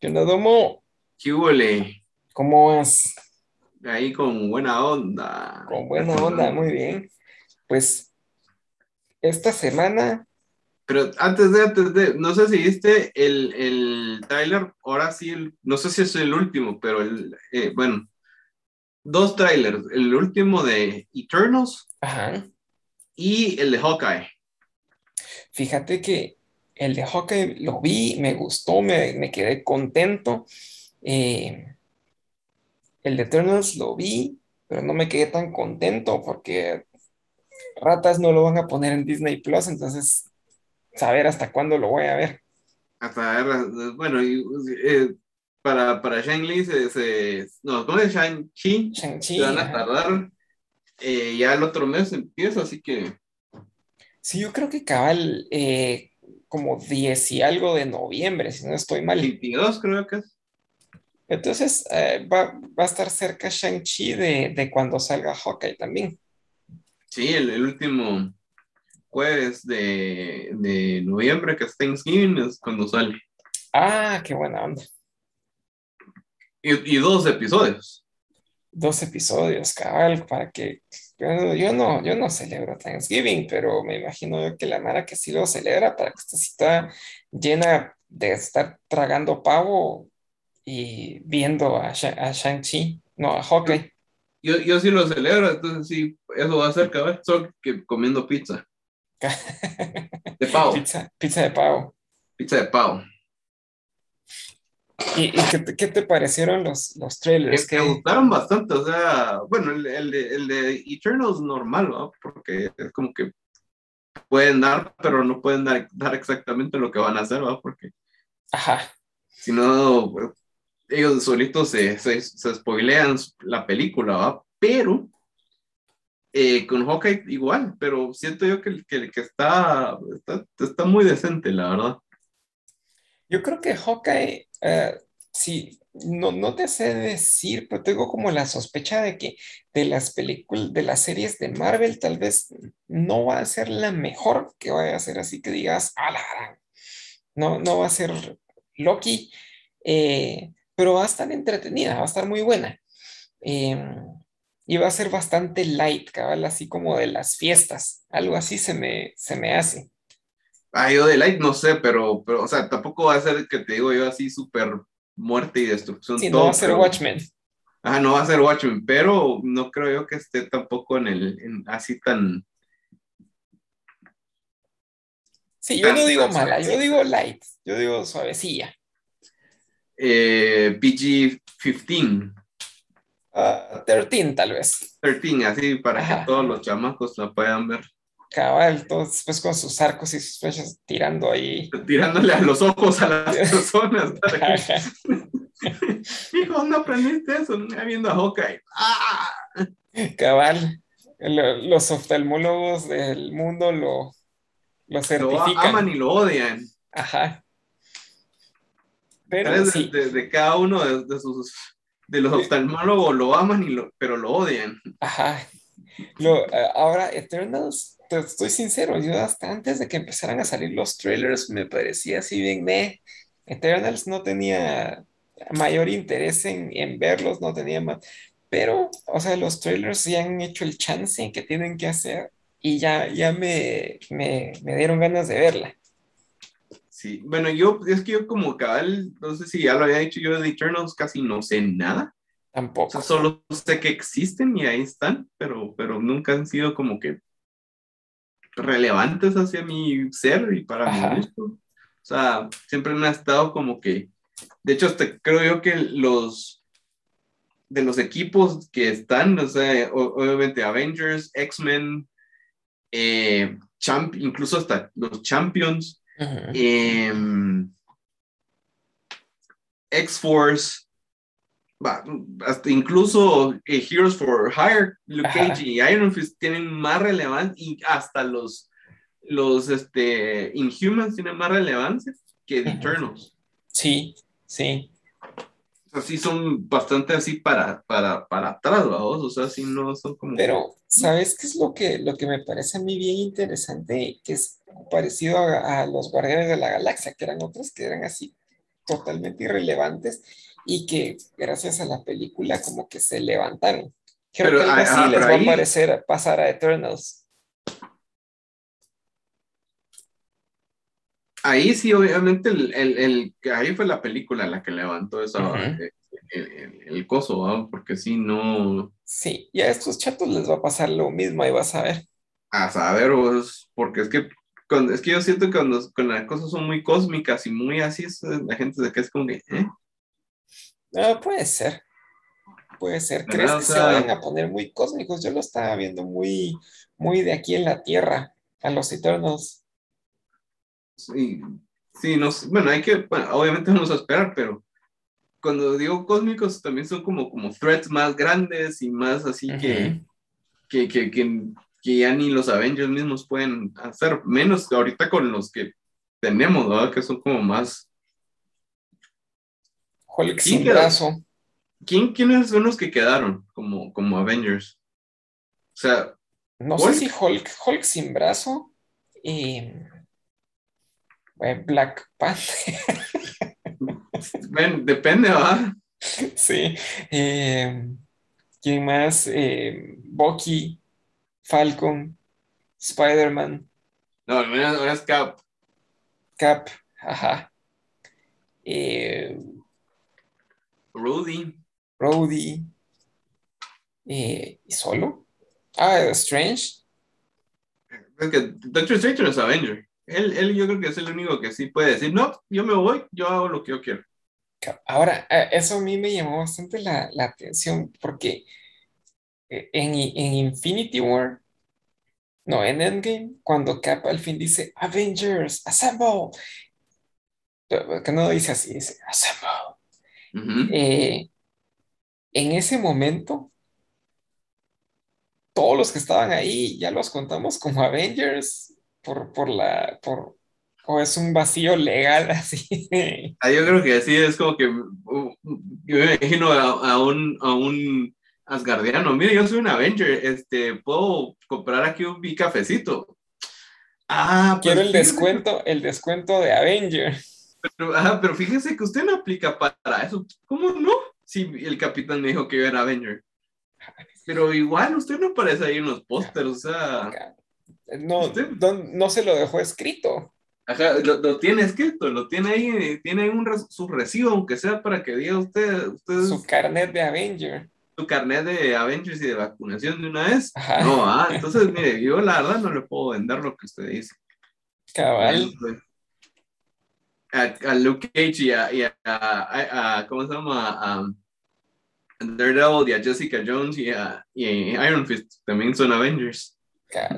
¿Qué onda, Domo? ¿Qué huele? ¿Cómo vas? Ahí con buena onda. Con buena onda, muy bien. Pues esta semana, Pero antes de, antes de, no sé si viste el, el tráiler, ahora sí, el- no sé si es el último, pero el, eh, bueno, dos trailers, el último de Eternals ajá, y el de Hawkeye. fíjate que el de Hawkeye lo vi, me gustó, me, me quedé contento. Eh, el de Eternals lo vi, pero no me quedé tan contento porque ratas no lo van a poner en Disney Plus, entonces saber hasta cuándo lo voy a ver. Hasta, ver, bueno, y, eh, para, para Shang-Li se, se, no, ¿cómo es Shang-Chi? Shang-Chi, Se van a tardar, eh, ya el otro mes empieza, así que Sí, yo creo que cabal eh, como 10 y algo de noviembre, si no estoy mal. 22 creo que es. Entonces eh, va, va a estar cerca Shang-Chi de, de cuando salga Hawkeye también. Sí, el, el último jueves de, de noviembre, que es Thanksgiving, es cuando sale. Ah, qué buena onda. Y, y dos episodios. Dos episodios, cabal, para que... Yo, yo no, yo no celebro Thanksgiving, pero me imagino yo que la Mara que sí lo celebra para que esta cita llena de estar tragando pavo y viendo a, a Shang-Chi, no, a Hawkeye. Yo, yo sí lo celebro, entonces sí, eso va a ser cabal, solo que comiendo pizza. De pavo, Pizza, pizza de pavo. pizza de pavo. ¿Y, y qué, te, qué te parecieron los, los trailers? Que me gustaron bastante, o sea, bueno, el, el de, el de Eternals normal, ¿no? Porque es como que pueden dar, pero no pueden dar, dar exactamente lo que van a hacer, ¿no? Porque Ajá, si no, ellos solitos se, se, se spoilean la película, ¿va? Pero eh, con Hawkeye igual, pero siento yo que, que, que está, está, está muy decente, la verdad. yo creo que Hawkeye, sí, no, no te sé decir, pero tengo como la sospecha de que de las películas, de las series de Marvel, tal vez no va a ser la mejor que vaya a ser así que digas, a la gran". No, no va a ser Loki, eh, pero va a estar entretenida, va a estar muy buena. Eh, y va a ser bastante light, cabal, así como de las fiestas. Algo así se me, se me hace. Ah, yo de Light no sé, pero, pero, o sea, tampoco va a ser que te digo yo así súper muerte y destrucción. Sí, todo, no va a ser pero- Watchmen. Ah, no va a ser Watchmen, pero no creo yo que esté tampoco en el, en- así tan, Sí, yo no digo Tan- mala, yo digo light, yo digo suavecilla. eh, PG-15, Ah, 13 tal vez. 13, así para Ajá. que todos los chamacos la puedan ver. Cabal, todos después con sus arcos y sus flechas tirando ahí. Tirándole a los ojos a las personas. Hijo, ¿dónde aprendiste eso? Viendo a Hawkeye. ¡Ah! Cabal, lo- los oftalmólogos del mundo lo, lo Lo certifican. aman y lo odian. Ajá. Pero sí, de- de cada uno de, de sus de los oftalmólogos lo aman y lo, pero lo odian. ajá. Lo, eh, ahora, Eternals, te estoy sincero, yo hasta antes de que empezaran a salir los trailers me parecía así bien me Eternals no tenía mayor interés en, en verlos, no tenía más. Pero, o sea, los trailers ya han hecho el chance que tienen que hacer y ya, ya me, me, me dieron ganas de verla. Sí, bueno, yo, es que yo como cabal, no sé si ya lo había dicho yo de Eternals, casi no sé nada. O Tampoco. sea, solo sé que existen y ahí están, pero, pero nunca han sido como que relevantes hacia mi ser y para Ajá. mi gusto. O sea, siempre han estado como que, de hecho, hasta creo yo que los de los equipos que están, o sea, obviamente Avengers, X-Men, eh, Champ, incluso hasta los Champions, em, X-Force, hasta incluso eh, Heroes for Hire, Luke Ajá. Cage y Iron Fist tienen más relevancia y hasta los, los este, Inhumans tienen más relevancia que The. Eternals. Sí, sí. O sea, sí son bastante así para, para, para atrás, vamos, o sea, sí no son como... Pero, ¿sabes qué es lo que, lo que me parece a mí bien interesante? Que es parecido a, a los Guardianes de la Galaxia, que eran otros que eran así totalmente irrelevantes y que gracias a la película como que se levantaron. Creo Pero, que algo así ah, les va a parecer pasar a Eternals. Ahí sí, obviamente, el, el, el- ahí fue la película la que levantó esa, eh, el, coso, porque si no, Sí, y a estos chatos les va a pasar lo mismo, ahí vas a ver. a saber, vos, porque es que, cuando, es que yo siento que cuando, cuando las cosas son muy cósmicas y muy así, es- la gente se queda es como que, ¿eh? Ah, puede ser. Puede ser. ¿Crees que se vayan a poner muy cósmicos? Yo lo estaba viendo muy, muy de aquí en la Tierra, a los Eternals. Sí, sí, no sé, bueno, hay que, bueno, obviamente vamos a esperar, pero cuando digo cósmicos también son como, como threats más grandes y más así que, que, que, que ya ni los Avengers mismos pueden hacer, menos ahorita con los que tenemos, ¿verdad? Que son como más... Hulk sin brazo. ¿Quién, ¿Quiénes son los que quedaron como, como Avengers? O sea, No Hulk. sé si Hulk, Hulk sin brazo. y eh, Black Panther. depende, ¿verdad? Sí. eh, ¿quién más? Eh, Bucky, Falcon, Spider-Man, No, ahora es Cap. Cap. Ajá. Eh, Rudy. Rhodey. eh, ¿y solo? Ah, Strange. Es que Doctor Strange no es Avenger. Él, él yo creo que es el único que sí puede decir, no, yo me voy, yo hago lo que yo quiero. Ahora, eh, eso a mí me llamó bastante la, la atención porque eh, en, en Infinity War, no, en Endgame, cuando Cap al fin dice Avengers, assemble, que no dice así, dice assemble. Ujú. Eh, en ese momento, todos los que estaban ahí ya los contamos como Avengers por, por la, por, o es un vacío legal así. Ah, yo creo que sí, es como que uh, yo me imagino a, a un, a un Asgardiano, mire, yo soy un Avenger, este, puedo comprar aquí un mi cafecito. Ah, pues Quiero el descuento, el descuento de Avenger. Pero, pero fíjese que usted no aplica pa- para eso. ¿Cómo no? Si el capitán me dijo que yo era Avenger. Pero igual usted no aparece ahí en los pósters, o sea, No, Usted- no, no se lo dejó escrito. ajá, lo, lo tiene escrito, lo tiene ahí, tiene ahí un su recibo, aunque sea para que diga usted, usted Su carnet de Avenger. su carnet de Avengers y de vacunación de una vez. Ajá. No, ah, entonces mire, yo la verdad no le puedo vender lo que usted dice. Cabal. A, a Luke Cage y a, y a- ¿cómo se llama? A, a Daredevil y a Jessica Jones y a, y a Iron Fist también son Avengers.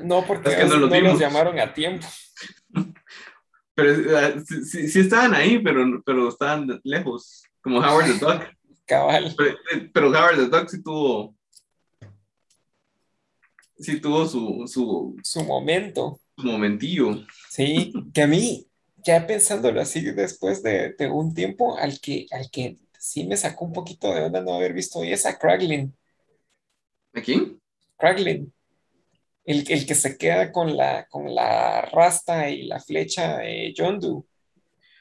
No, porque Es que no no, los llamaron a tiempo. Pero eh, sí, sí- sí estaban ahí, pero, pero estaban lejos, como Howard the Duck. Cabal. Pero, eh, pero Howard the Duck sí tuvo, sí tuvo su, su, Su momento. su momentillo. Sí, que a mí, ya pensándolo así después de, de un tiempo, al que, al que sí me sacó un poquito de onda no haber visto hoy es a Kraglin. ¿A quién? Kraglin. El, el que se queda con la, con la rasta y la flecha de Yondu.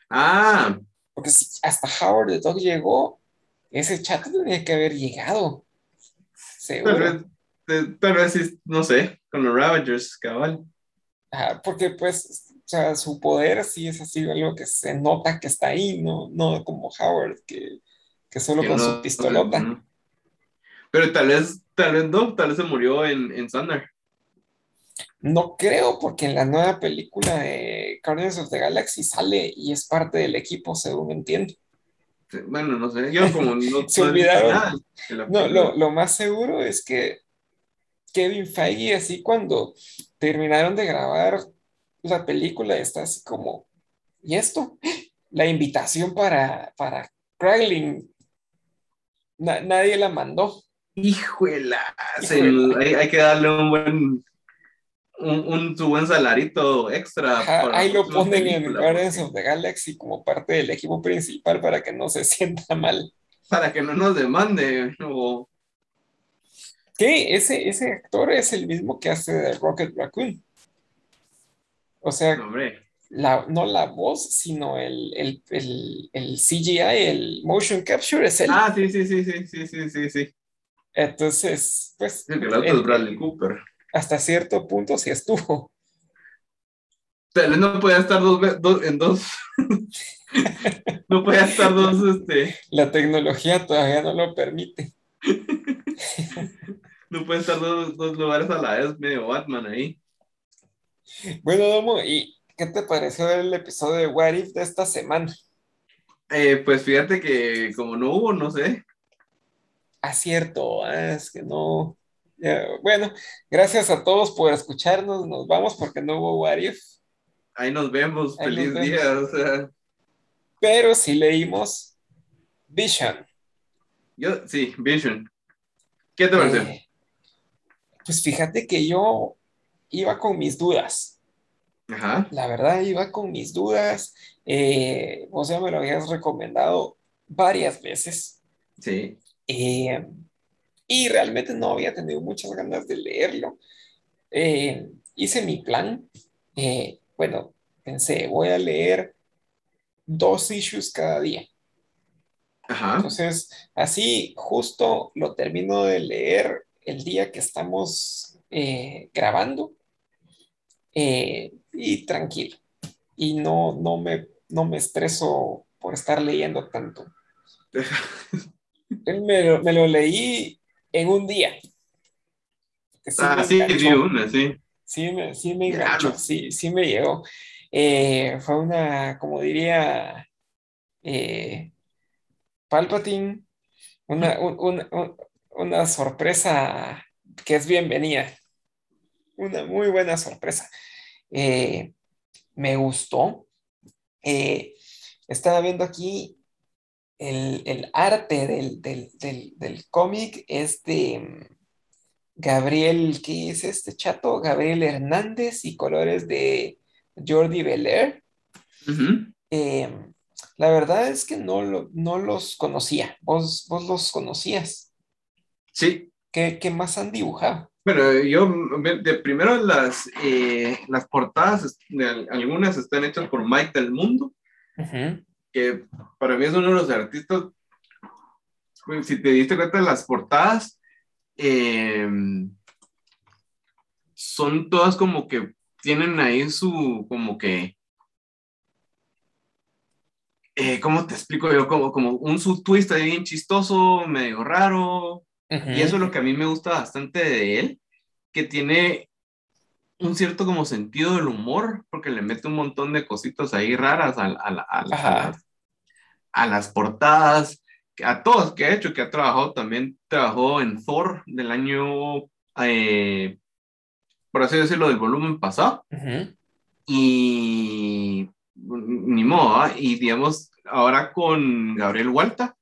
Ah, Porque si hasta Howard the Dog llegó, ese chat tenía que haber llegado. Seguro. tal vez, eh, no sé, con los Ravagers, cabal. Ajá, porque pues, sea, su poder sí es así algo que se nota que está ahí, no, no como Howard, que, que solo con no- su pistolota. Pero tal vez, tal vez no, tal vez se murió en, en Thunder. No creo, porque en la nueva película de Guardians of the Galaxy sale y es parte del equipo, según entiendo. Bueno, no sé, yo como no, Se olvidaron. nada la No, lo, lo más seguro es que Kevin Feige, así cuando terminaron de grabar la película, está así como, ¿y esto? La invitación para, para. Na- nadie la mandó. Híjuela. hay, hay que darle un buen, un, un- su buen salarito extra. Ajá, para ahí lo ponen en Guardians of the Galaxy como parte del equipo principal para que no se sienta mal. Para que no nos demande. O, Que ese, ese actor es el mismo que hace de Rocket Raccoon. O sea, hombre, la, no la voz, sino el, el, el, el CGI, el motion capture es él. Ah, sí, sí, sí, sí, sí, sí, sí, sí. Entonces, pues, El el es Bradley Cooper. hasta cierto punto sí estuvo. Tal vez no podía estar dos- en dos. no podía estar dos, este. La tecnología todavía no lo permite. No puede estar dos, dos lugares a la vez, medio Batman ahí. Bueno, Domo, ¿y qué te pareció el episodio de What If de esta semana? Eh, pues fíjate que como no hubo, no sé. Acierto, ah, es que no. Ya, bueno, gracias a todos por escucharnos. Nos vamos porque no hubo What If, Ahí nos vemos. Ahí nos Feliz vemos. día. O sea, pero sí leímos Vision. yo, sí, Vision. ¿Qué te pareció? Eh, pues fíjate que yo iba con mis dudas. Ajá. La verdad, iba con mis dudas. Eh, vos ya me lo habías recomendado varias veces. Sí. Eh, y realmente no había tenido muchas ganas de leerlo. Eh, hice mi plan. Bueno, pensé, voy a leer dos issues cada día. Ajá. Entonces, así justo lo termino de leer el día que estamos eh, grabando eh, y tranquilo. Y no, no me, no me estreso por estar leyendo tanto. Él me lo, me lo leí en un día. Sí Ah, sí, una, sí. Sí me, sí me enganchó, sí, sí me llegó. Eh, fue una, como diría eh, Palpatine, una, un- un- un- una sorpresa que es bienvenida. Una muy buena sorpresa. Eh, me gustó. Eh, estaba viendo aquí el, el arte del, del, del, del cómic es de mm, Gabriel, ¿qué es este chato? Gabriel Hernández y colores de Jordi Belair. Eh, la verdad es que no, lo- no los conocía. ¿Vos, vos los conocías? Sí. ¿Qué, qué más han dibujado? Bueno, yo de primero las, eh, las portadas, algunas están hechas por Mike del Mundo, que para mí es uno de los artistas, pues, si te diste cuenta, las portadas eh, son todas como que tienen ahí su, como que, eh, ¿cómo te explico yo? Como, como un su twist ahí bien chistoso, medio raro, y eso es lo que a mí me gusta bastante de él, que tiene un cierto como sentido del humor, porque le mete un montón de cositas ahí raras a, a a las, a las portadas, a todos que ha hecho, que ha trabajado también, trabajó en Thor del año, eh, por así decirlo, del volumen pasado, y ni modo, ¿ah? y digamos, ahora con Gabriel Hualta,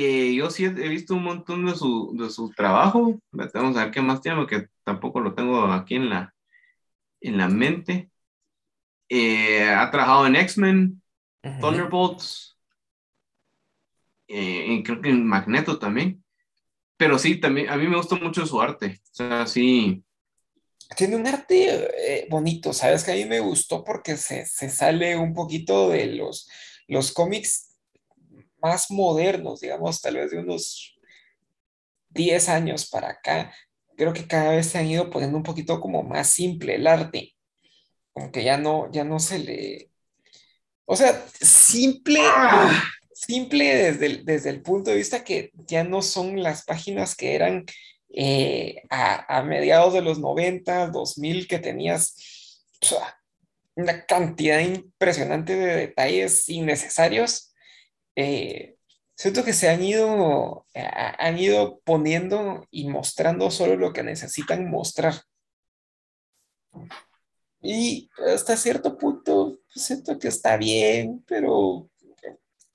eh, yo sí he visto un montón de su, de su trabajo, vamos a ver qué más tiene, porque tampoco lo tengo aquí en la, en la mente. Eh, ha trabajado en X-Men. Thunderbolts, eh, y creo que en Magneto también. Pero sí, también a mí me gusta mucho su arte. O sea, sí, Tiene un arte eh, bonito, ¿sabes? Que a mí me gustó porque se, se sale un poquito de los, los cómics más modernos, digamos, tal vez de unos 10 años para acá. Creo que cada vez se han ido poniendo un poquito como más simple el arte, como que ya no, ya no se le... O sea, simple, simple desde el, desde el punto de vista que ya no son las páginas que eran eh, a, mediados de los 90, 2000, que tenías una cantidad impresionante de detalles innecesarios. Eh, siento que se han ido, a- han ido poniendo y mostrando solo lo que necesitan mostrar. Y hasta cierto punto siento que está bien, pero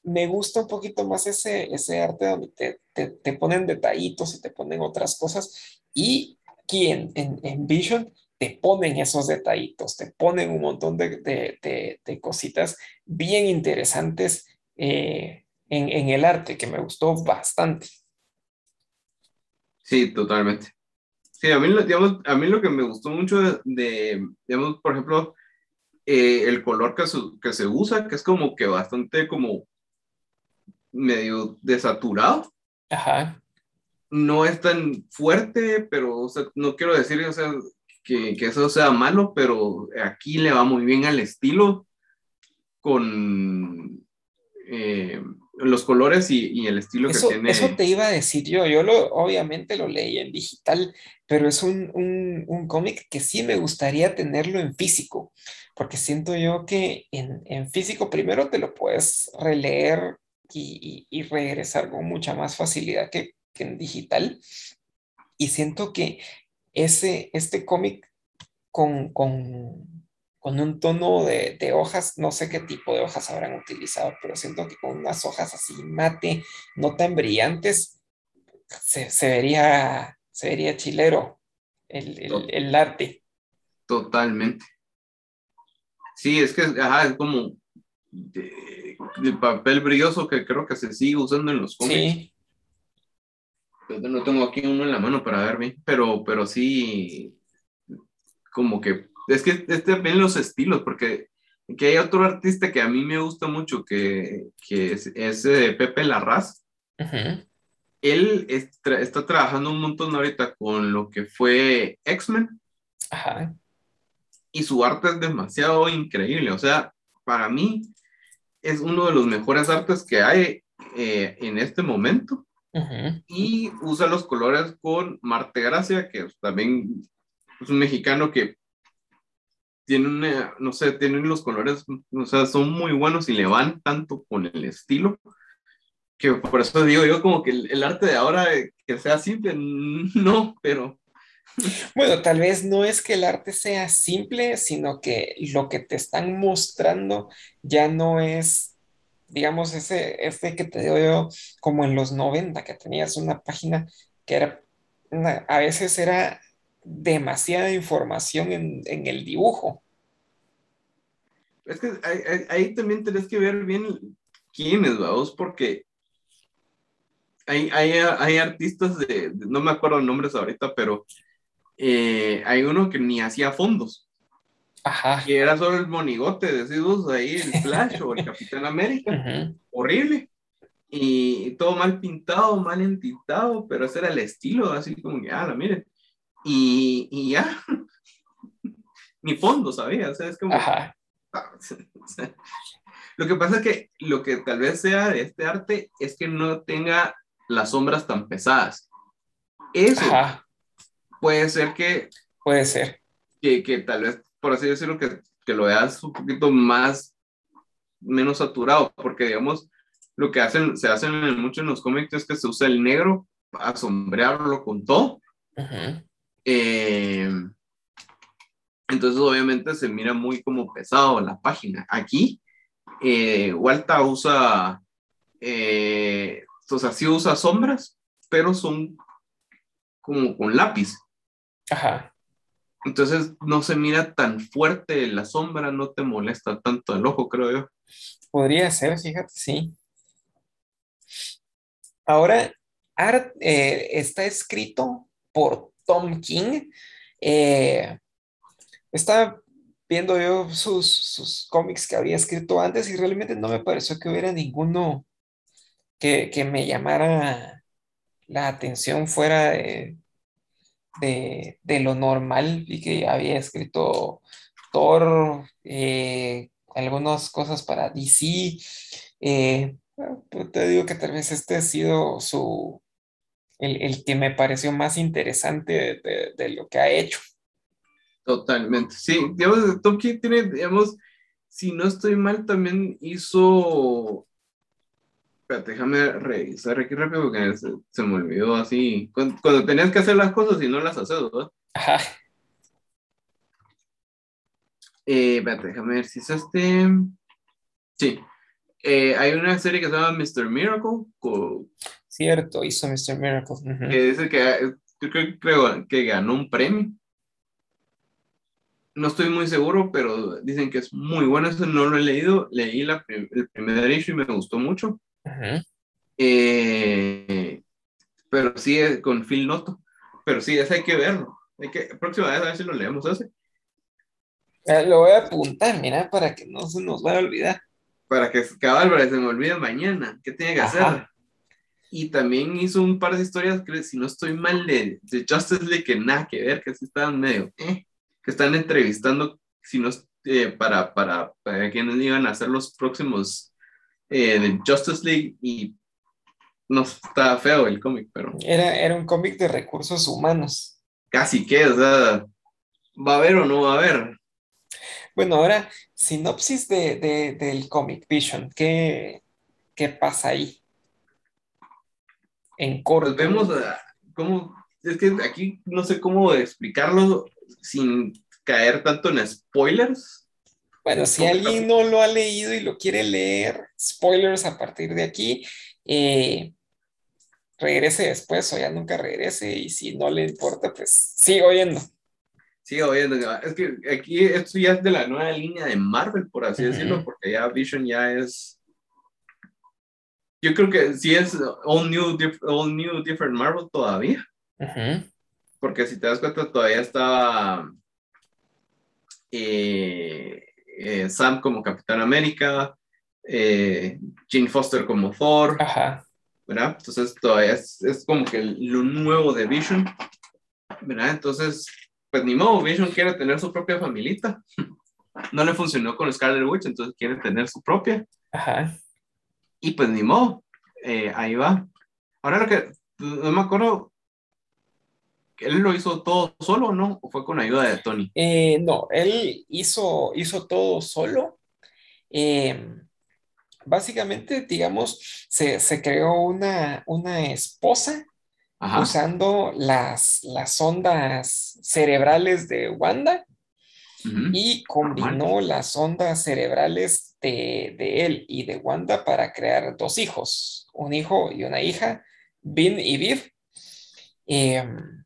me gusta un poquito más ese, ese arte donde te, te, te ponen detallitos y te ponen otras cosas. Y aquí en, en, en Vision te ponen esos detallitos, te ponen un montón de, de, de, de cositas bien interesantes eh, en, en el arte, que me gustó bastante. sí, totalmente. Sí, a mí, lo- digamos, a mí lo que me gustó mucho de, de, digamos, por ejemplo, eh, el color que se, que se usa, que es como que bastante como medio desaturado. Ajá. No es tan fuerte, pero o sea, no quiero decir o sea, que, que, eso sea malo, pero aquí le va muy bien al estilo con eh, los colores y, y, el estilo eso, que tiene. Eso te iba a decir yo. Yo lo, obviamente lo leí en digital, pero es un, un, un cómic que sí me gustaría tenerlo en físico, porque siento yo que en, en físico primero te lo puedes releer y, y, y regresar con mucha más facilidad que, que en digital. Y siento que ese, este cómic con, con, con, un tono de, de, hojas, no sé qué tipo de hojas habrán utilizado, pero siento que con unas hojas así mate, no tan brillantes, se, se vería, se vería chilero el, el, el, arte. Totalmente. Sí, es que ajá, es como de, de, papel brilloso que creo que se sigue usando en los cómics. Sí no tengo aquí uno en la mano para ver bien, pero, pero sí, como que, es que es también los estilos, porque que hay otro artista que a mí me gusta mucho, que, que es, es Pepe Larraz. Uh -huh. Él está, está, trabajando un montón ahorita con lo que fue X-Men. -huh. Y su arte es demasiado increíble. O sea, para mí es uno de los mejores artes que hay eh, en este momento. Uh -huh. Y usa los colores con Marte Gracia, que también es un mexicano que tiene una, no sé, tienen los colores, o sea, son muy buenos y le van tanto con el estilo, que por eso digo yo como que el, arte de ahora, que sea simple, no, pero... Bueno, tal vez no es que el arte sea simple, sino que lo que te están mostrando ya no es digamos, ese, ese que te digo yo, como en los 90, que tenías una página que era, a veces era demasiada información en, en el dibujo. Es que ahí, también tenés que ver bien quiénes, vamos, porque hay, hay, hay artistas de, de, no me acuerdo nombres ahorita, pero eh, hay uno que ni hacía fondos. Ajá. Y era solo el monigote, decimos ahí, el Flash o el Capitán América. Uh -huh. Horrible. Y todo mal pintado, mal entintado, pero ese era el estilo, así como que, ah, miren. Y, y ya. Ni fondo, ¿sabías? O sea, es como. Ajá. Lo que pasa es que lo que tal vez sea de este arte es que no tenga las sombras tan pesadas. Eso Ajá. puede ser que. Puede ser. Que, que tal vez por así decirlo, que, que lo veas un poquito más, menos saturado, porque digamos, lo que hacen, se hacen mucho en los cómics es que se usa el negro para sombrearlo con todo. -huh. Eh, entonces, obviamente, se mira muy como pesado la página. Aquí, eh, Walta usa, eh, o sea, sí usa sombras, pero son como con lápiz. Ajá. Entonces no se mira tan fuerte la sombra, no te molesta tanto el ojo, creo yo. Podría ser, fíjate, sí. Ahora, Art eh, está escrito por Tom King. Eh, estaba viendo yo sus, sus cómics que había escrito antes y realmente no me pareció que hubiera ninguno que, que me llamara la atención fuera de, de, lo normal y que había escrito Thor, eh, algunas cosas para DC. Eh, te digo que tal vez este ha sido su, el, el que me pareció más interesante de, de, de, lo que ha hecho. Totalmente, sí, digamos, Tom King tiene, digamos, si no estoy mal, también hizo Espérate, déjame revisar aquí rápido porque se, se me olvidó así. Cuando, cuando, tenías que hacer las cosas y no las haces, ¿verdad? Ajá. Eh, espérate, déjame ver si es este. Sí. Eh, hay una serie que se llama Mr. Miracle. Con... Cierto, hizo Mr. Miracle. Uh -huh. Que dice que yo creo, creo que ganó un premio. No estoy muy seguro, pero dicen que es muy bueno. Eso no lo he leído. Leí la, el primer issue y me gustó mucho. Uh -huh. eh, pero sí, con Phil Noto. Pero sí, ese hay que verlo. Hay que, próxima vez a ver si lo leemos ese. Eh, Lo voy a apuntar, mira, para que no se nos vaya a olvidar. para que cabal, para que se me olvide mañana. ¿Qué tiene que hacer? Y también hizo un par de historias, que si no estoy mal, de, de Justice League que nada que ver, que sí estaban medio, eh, que están entrevistando, si no, eh, para, para, para quienes iban a ser los próximos eh, de Justice League y no está feo el cómic, pero Era, era un cómic de recursos humanos. casi que, o sea, ¿va a haber o no va a haber? Bueno, ahora, sinopsis de, de- del cómic Vision. ¿Qué, qué pasa ahí? En corto. Pues vemos ah, cómo, es que aquí no sé cómo explicarlo sin caer tanto en spoilers. Bueno, si ¿Cómo alguien no lo ha leído y lo quiere leer, spoilers a partir de aquí, eh, regrese después o ya nunca regrese y si no le importa, pues siga oyendo. Sigo oyendo, es que aquí esto ya es de la nueva línea de Marvel, por así Ujú. decirlo, porque ya Vision ya es. Yo creo que sí es all new, all new different Marvel todavía, Ujú. porque si te das cuenta, todavía estaba eh, eh, Sam como Capitán América, eh, Jane Foster como Thor, Ajá. ¿verdad? Entonces todavía es, es como que lo nuevo de Vision, ¿verdad? Entonces, pues ni modo, Vision quiere tener su propia familita. No le funcionó con Scarlet Witch, entonces quiere tener su propia. Ajá. Y pues ni modo, eh, ahí va. Ahora lo que, no me acuerdo, ¿él lo hizo todo solo no? ¿O fue con ayuda de Tony? Eh, no, él hizo, hizo todo solo. Eh, básicamente, digamos, se, se creó una, una esposa Ajá. usando las, las ondas cerebrales de Wanda y combinó las ondas cerebrales de, de él y de Wanda para crear dos hijos, un hijo y una hija, Vin y Viv. Em,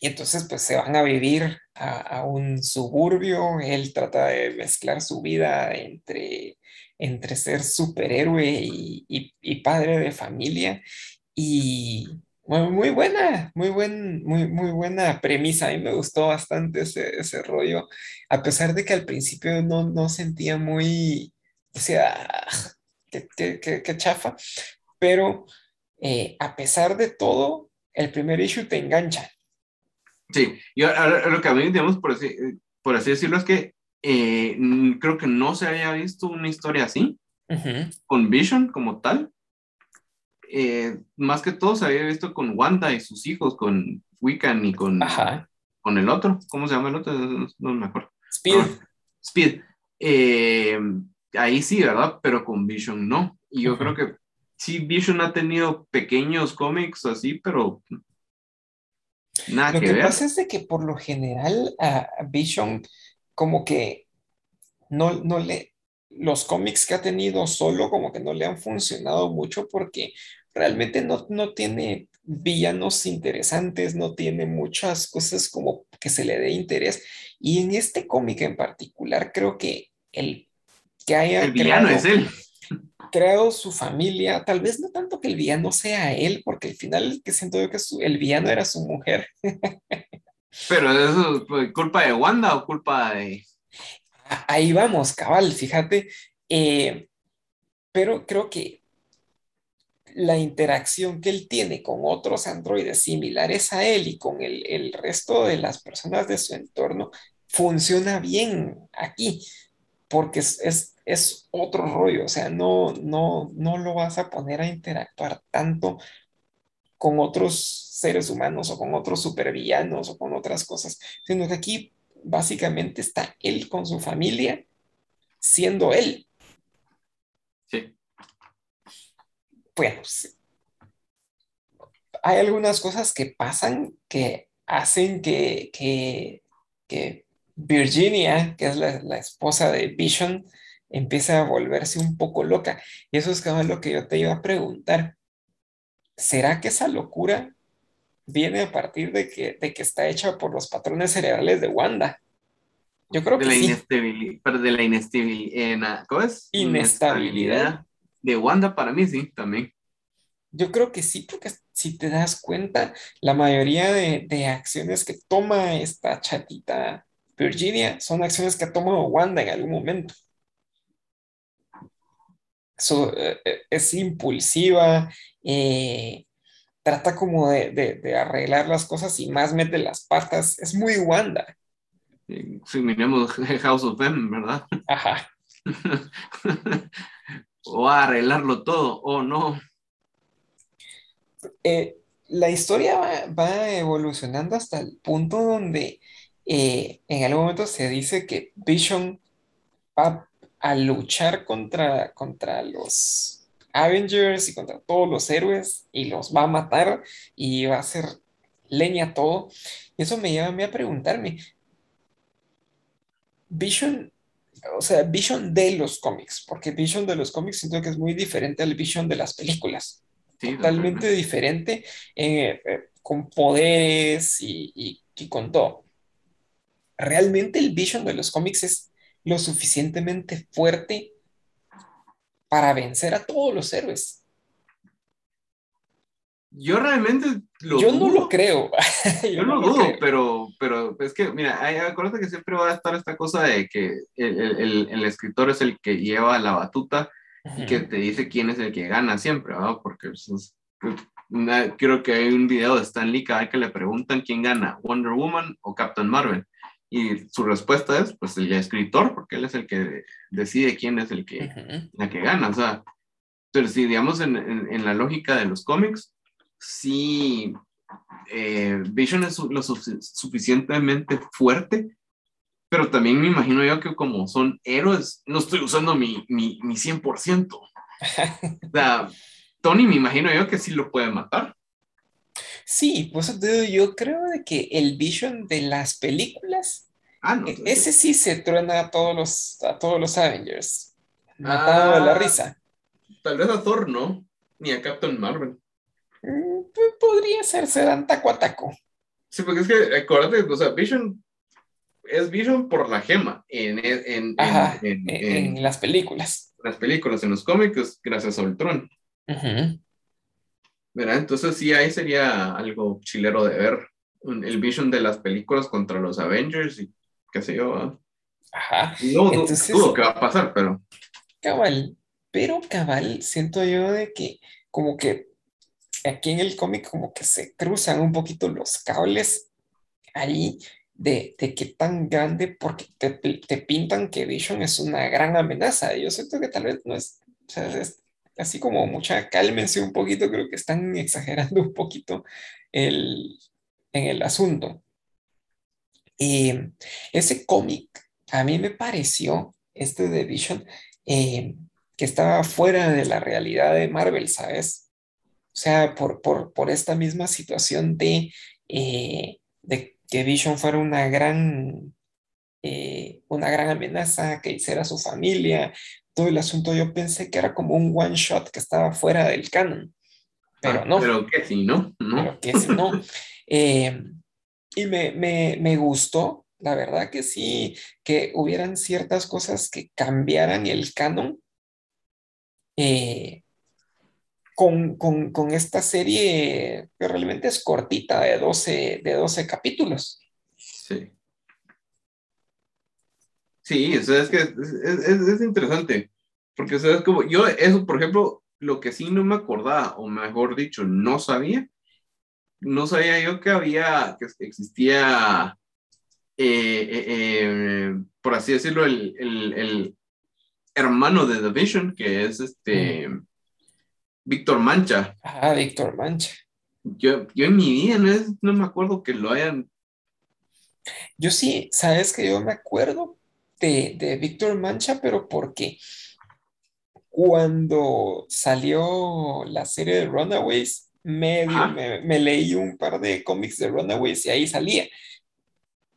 y entonces pues se van a vivir a, a un suburbio, él trata de mezclar su vida entre, entre ser superhéroe y, y- y padre de familia. Y muy, muy buena, muy buen, muy, muy buena premisa, a mí me gustó bastante ese, ese rollo, a pesar de que al principio no, no sentía muy, o sea, qué, qué- qué- qué chafa, pero eh, a pesar de todo, el primer issue te engancha. Sí, y ahora- lo que a mí, digamos, por así, por así decirlo, es que eh, creo que no se había visto una historia así. Con Vision como tal. Eh, más que todo se había visto con Wanda y sus hijos, con Wiccan y con, Ajá, con el otro. ¿Cómo se llama el otro? No, no me acuerdo. Speed. Speed. Eh, ahí sí, ¿verdad? Pero con Vision no. Y yo creo que sí, Vision ha tenido pequeños cómics así, pero nada Lo que, que ver. pasa es de que por lo general a a Vision como que no, no le, los cómics que ha tenido solo como que no le han funcionado mucho porque realmente no, no tiene villanos interesantes, no tiene muchas cosas como que se le dé interés. Y en este cómic en particular creo que el que haya El villano creado, es él. creado su familia, tal vez no tanto que el villano sea él, porque al final que siento yo que su- el villano era su mujer. Pero eso es culpa de Wanda o culpa de. Ahí vamos, cabal, fíjate. Eh, pero creo que la interacción que él tiene con otros androides similares a él y con el, el resto de las personas de su entorno funciona bien aquí, porque es, es, es otro rollo, o sea, no, no, no lo vas a poner a interactuar tanto con otros seres humanos o con otros supervillanos o con otras cosas, sino que aquí básicamente está él con su familia siendo él. Sí. Bueno, pues, hay algunas cosas que pasan que hacen que, que, que Virginia, que es la, la esposa de Vision, empiece a volverse un poco loca. Y eso es lo que yo te iba a preguntar. ¿Será que esa locura viene a partir de que, de que está hecha por los patrones cerebrales de Wanda? Yo creo de que la sí. inestabilidad, pero de la inestabilidad, ¿cómo es? Inestabilidad. De Wanda para mí sí, también. Yo creo que sí, porque si te das cuenta, la mayoría de, de acciones que toma esta chatita Virginia son acciones que ha tomado Wanda en algún momento. So, eh, eh, es impulsiva, eh, trata como de, de- de arreglar las cosas y más mete las patas. Es muy Wanda. Si miremos House of M, ¿verdad? Ajá. o a arreglarlo todo, o no. Eh, la historia va, va evolucionando hasta el punto donde eh, en algún momento se dice que Vision va a luchar contra, contra los Avengers y contra todos los héroes y los va a matar y va a hacer leña todo. Y eso me lleva a mí a preguntarme, Vision, o sea, Vision de los cómics, porque Vision de los cómics siento que es muy diferente al Vision de las películas, Sí, totalmente totalmente. diferente, eh, eh, con poderes y, y y con todo. ¿Realmente el Vision de los cómics es lo suficientemente fuerte para vencer a todos los héroes? Yo realmente lo Yo no lo dudo. creo. Yo no lo dudo, creo. pero, pero es que, mira, hay- acuérdate que siempre va a estar esta cosa de que el, el- el- el escritor es el que lleva la batuta y que te dice quién es el que gana siempre, ¿verdad? Porque pues, es- una- creo que hay un video de Stan Lee cada vez que le preguntan quién gana, Wonder Woman o Captain Marvel. Y su respuesta es, pues, el escritor, porque él es el que decide quién es el que, la que gana. O sea, pero si digamos en, en- en la lógica de los cómics, sí, eh, Vision es lo sufic- suficientemente fuerte, pero también me imagino yo que como son héroes, no estoy usando mi, mi, mi 100%. O sea, Tony me imagino yo que sí lo puede matar. Sí, pues yo creo de que el Vision de las películas, Ah, no. e- entonces- ese sí se truena a todos los, a todos los Avengers, matado de la Ah. risa. Tal vez a Thor no, ni a Captain Marvel. Mm, podría ser, se dan taco a taco. Sí, porque es que acuérdate, o sea, Vision es Vision por la gema en, en, en, Ajá, en- en, las películas. las películas, en los cómics, gracias a Ultron. Ujú. ¿verdad? Entonces sí, ahí sería algo chilero de ver el Vision de las películas contra los Avengers y qué sé yo. ¿verdad? Ajá. No, no Entonces- dudo que va a pasar, pero Cabal, pero cabal, siento yo de que como que aquí en el cómic como que se cruzan un poquito los cables ahí de, de qué tan grande, porque te, te pintan que Vision es una gran amenaza. Yo siento que tal vez no es, así como mucha, cálmense un poquito, creo que están exagerando un poquito el, en el asunto. Ese cómic a mí me pareció, este de Vision, eh, que estaba fuera de la realidad de Marvel, ¿sabes? O sea, por, por, por esta misma situación de, eh, de que Vision fuera una gran, eh, una gran amenaza, que hiciera su familia, todo el asunto, yo pensé que era como un one shot que estaba fuera del canon, pero ah, no pero que sí, ¿no? No. pero que si no. Eh, y me, me, me gustó, la verdad que sí, que hubieran ciertas cosas que cambiaran el canon eh, con, con, con esta serie que realmente es cortita de 12, de 12 capítulos. Sí. Sí, o sea, es que es, es- es- es interesante, porque, o sea, es como, yo, eso, por ejemplo, lo que sí no me acordaba, o mejor dicho, no sabía, no sabía yo que había, que existía, eh, eh, eh, por así decirlo, el, el- el hermano de The Vision, que es este, Víctor Mancha. Ah, Víctor Mancha. Yo, yo en mi vida no, es- no me acuerdo que lo hayan Yo sí, sabes que yo me acuerdo de, de Víctor Mancha, pero porque cuando salió la serie de Runaways, medio me, me leí un par de cómics de Runaways y ahí salía.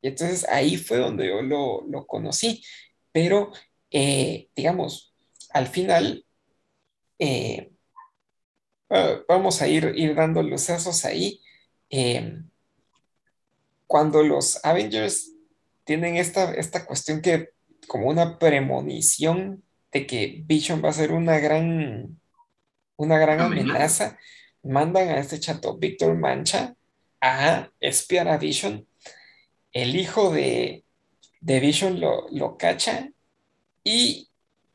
Y entonces ahí fue donde yo lo, lo conocí. Pero, eh, digamos, al final, eh, vamos a ir, ir dando lucazos ahí. eh, cuando los Avengers tienen esta, esta cuestión que como una premonición de que Vision va a ser una gran, una gran Amenaza. mandan a este chato Víctor Mancha a espiar a Vision, el hijo de The Vision lo, lo cacha y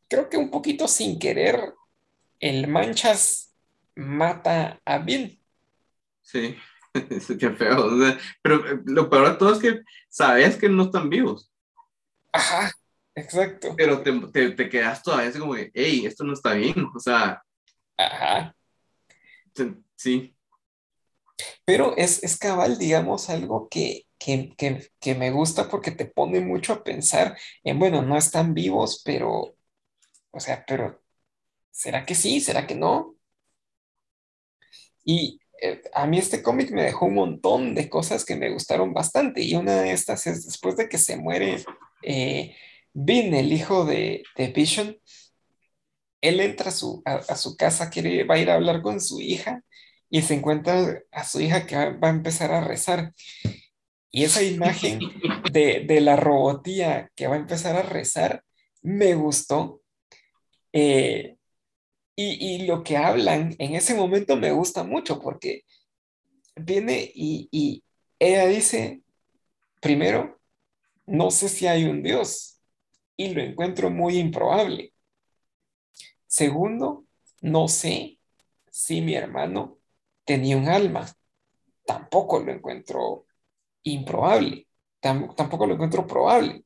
creo que un poquito sin querer, el Manchas mata a Bill. Sí, qué feo. pero eh, lo peor de todo es que sabes que no están vivos. Ajá, exacto. Pero te, te, te quedas todavía como que, hey, esto no está bien. O sea, Ajá. sí. Pero es, es cabal, digamos, algo que, que, que, que me gusta porque te pone mucho a pensar en, bueno, no están vivos, pero, o sea, pero, ¿será que sí? ¿Será que no? Y eh, a mí este cómic me dejó un montón de cosas que me gustaron bastante y una de estas es después de que se muere eh, Vin, el hijo de, de Vision, él entra a su, a, a su casa, quiere, va a ir a hablar con su hija y se encuentra a su hija que va a empezar a rezar. Y esa imagen de, de la robotía que va a empezar a rezar me gustó. Eh, y, lo que hablan en ese momento me gusta mucho porque viene y, ella dice, primero, no sé si hay un Dios y lo encuentro muy improbable. Segundo, no sé si mi hermano tenía un alma. Tampoco lo encuentro improbable. Tam- tampoco lo encuentro probable.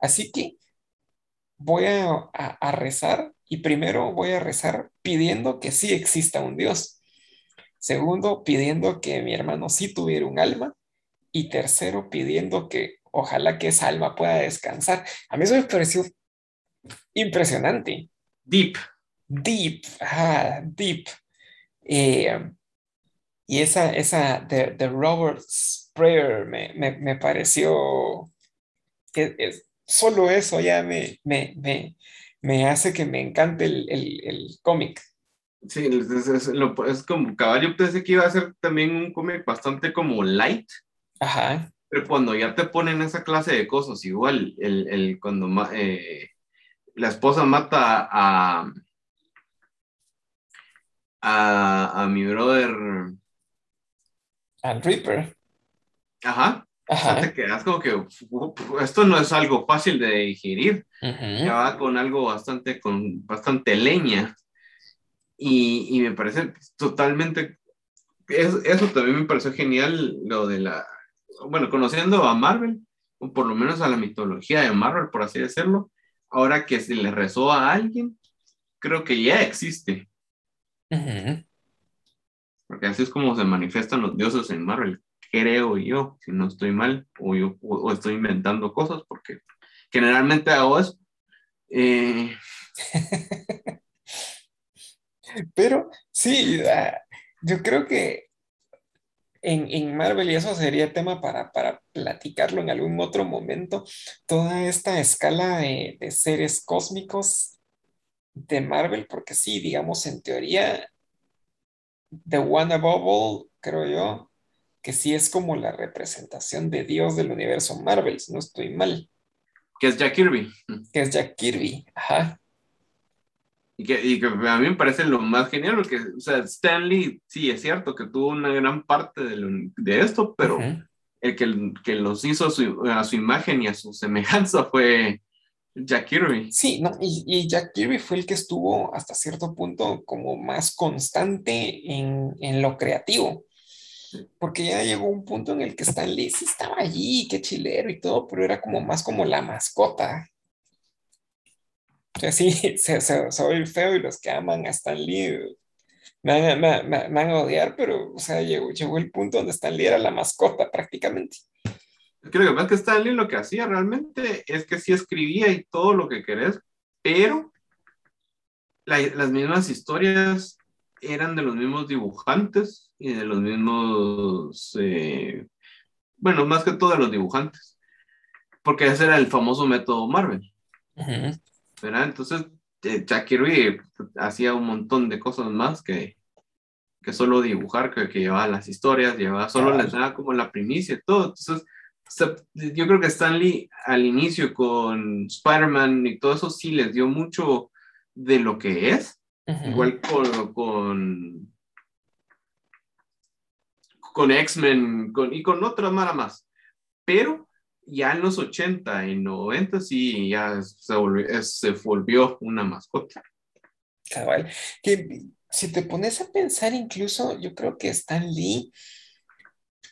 Así que voy a, a- a rezar y primero voy a rezar pidiendo que sí exista un Dios. Segundo, pidiendo que mi hermano sí tuviera un alma. Y tercero, pidiendo que ojalá que esa alma pueda descansar. A mí eso me pareció impresionante. Deep. Deep, ah, deep. Eh, y esa, esa de, de Robert's Prayer me, me, me pareció que es, solo eso ya me, me, me, me hace que me encante el, el, el cómic. Sí, es, es- como caballo. Pensé que iba a ser también un cómic bastante como light, Ajá, pero cuando ya te ponen esa clase de cosas, igual, el, el, cuando eh, la esposa mata a, a, a mi brother, al Reaper. ajá, o sea, Ajá. te quedas como que "Uf, esto no es algo fácil de digerir, ya va con algo bastante, con bastante leña. Y, y me parece totalmente, es- eso también me pareció genial, lo de la, bueno, conociendo a Marvel, o por lo menos a la mitología de Marvel, por así decirlo, ahora que se le rezó a alguien, creo que ya existe, ujú. porque así es como se manifiestan los dioses en Marvel, creo yo, si no estoy mal, o yo o, estoy inventando cosas, porque generalmente hago eso. Eh, Pero sí, ah, yo creo que en, en Marvel, y eso sería tema para, para platicarlo en algún otro momento, toda esta escala de, de seres cósmicos de Marvel, porque sí, digamos, en teoría, The One Above All, creo yo, que sí es como la representación de Dios del universo Marvel, si no estoy mal, que es Jack Kirby. que es Jack Kirby, ajá, Y que, y que a mí me parece lo más genial, porque, o sea, Stanley, sí, es cierto que tuvo una gran parte de, lo- de esto, pero el que, que los hizo a su, a su imagen y a su semejanza fue Jack Kirby. Sí, no, y, y Jack Kirby fue el que estuvo hasta cierto punto como más constante en, en lo creativo, porque ya llegó un punto en el que Stan Lee sí estaba allí, qué chilero y todo, pero era como más como la mascota. O sea, sí, soy feo y los que aman a Stan Lee me van, me, me- me van a odiar, pero, o sea, llegó, llegó el punto donde Stan Lee era la mascota prácticamente. Creo que más que Stanley lo que hacía realmente es que sí escribía y todo lo que querés, pero la- las mismas historias eran de los mismos dibujantes y de los mismos, eh, bueno, más que todo de los dibujantes, porque ese era el famoso método Marvel. ¿verdad? Entonces, eh, Jack Kirby hacía un montón de cosas más que, que solo dibujar, que, que llevaba las historias, llevaba, solo Cabal. les daba como la primicia y todo. Entonces, yo creo que Stan Lee al inicio con Spider-Man y todo eso sí les dio mucho de lo que es, igual con, con, con X-Men con, y con otra mara más. Pero ya en los 80 y 90 sí, ya se volvió, se volvió una mascota. Cabal. Que si te pones a pensar, incluso yo creo que Stan Lee,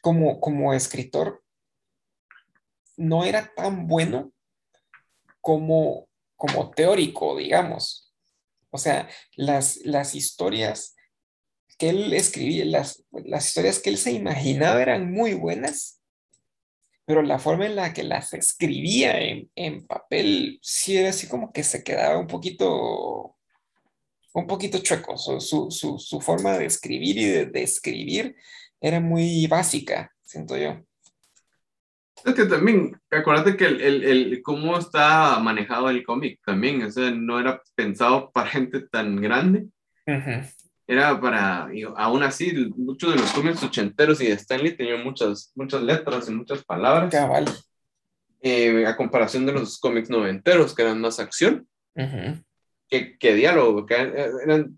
como, como escritor, no era tan bueno como, como teórico, digamos. O sea, las, las historias que él escribía, las, las historias que él se imaginaba eran muy buenas, pero la forma en la que las escribía en, en papel sí era así como que se quedaba un poquito, un poquito chueco. Su, su, su, forma de escribir y de describir era muy básica, siento yo. Es que también, acuérdate que el, el, el, cómo está manejado el cómic también, o sea, no era pensado para gente tan grande. Era para, aún así, muchos de los cómics ochenteros y de Stanley tenían muchas, muchas letras y muchas palabras. Cabal. Eh, a comparación de los cómics noventeros, que eran más acción que, que, diálogo, que eran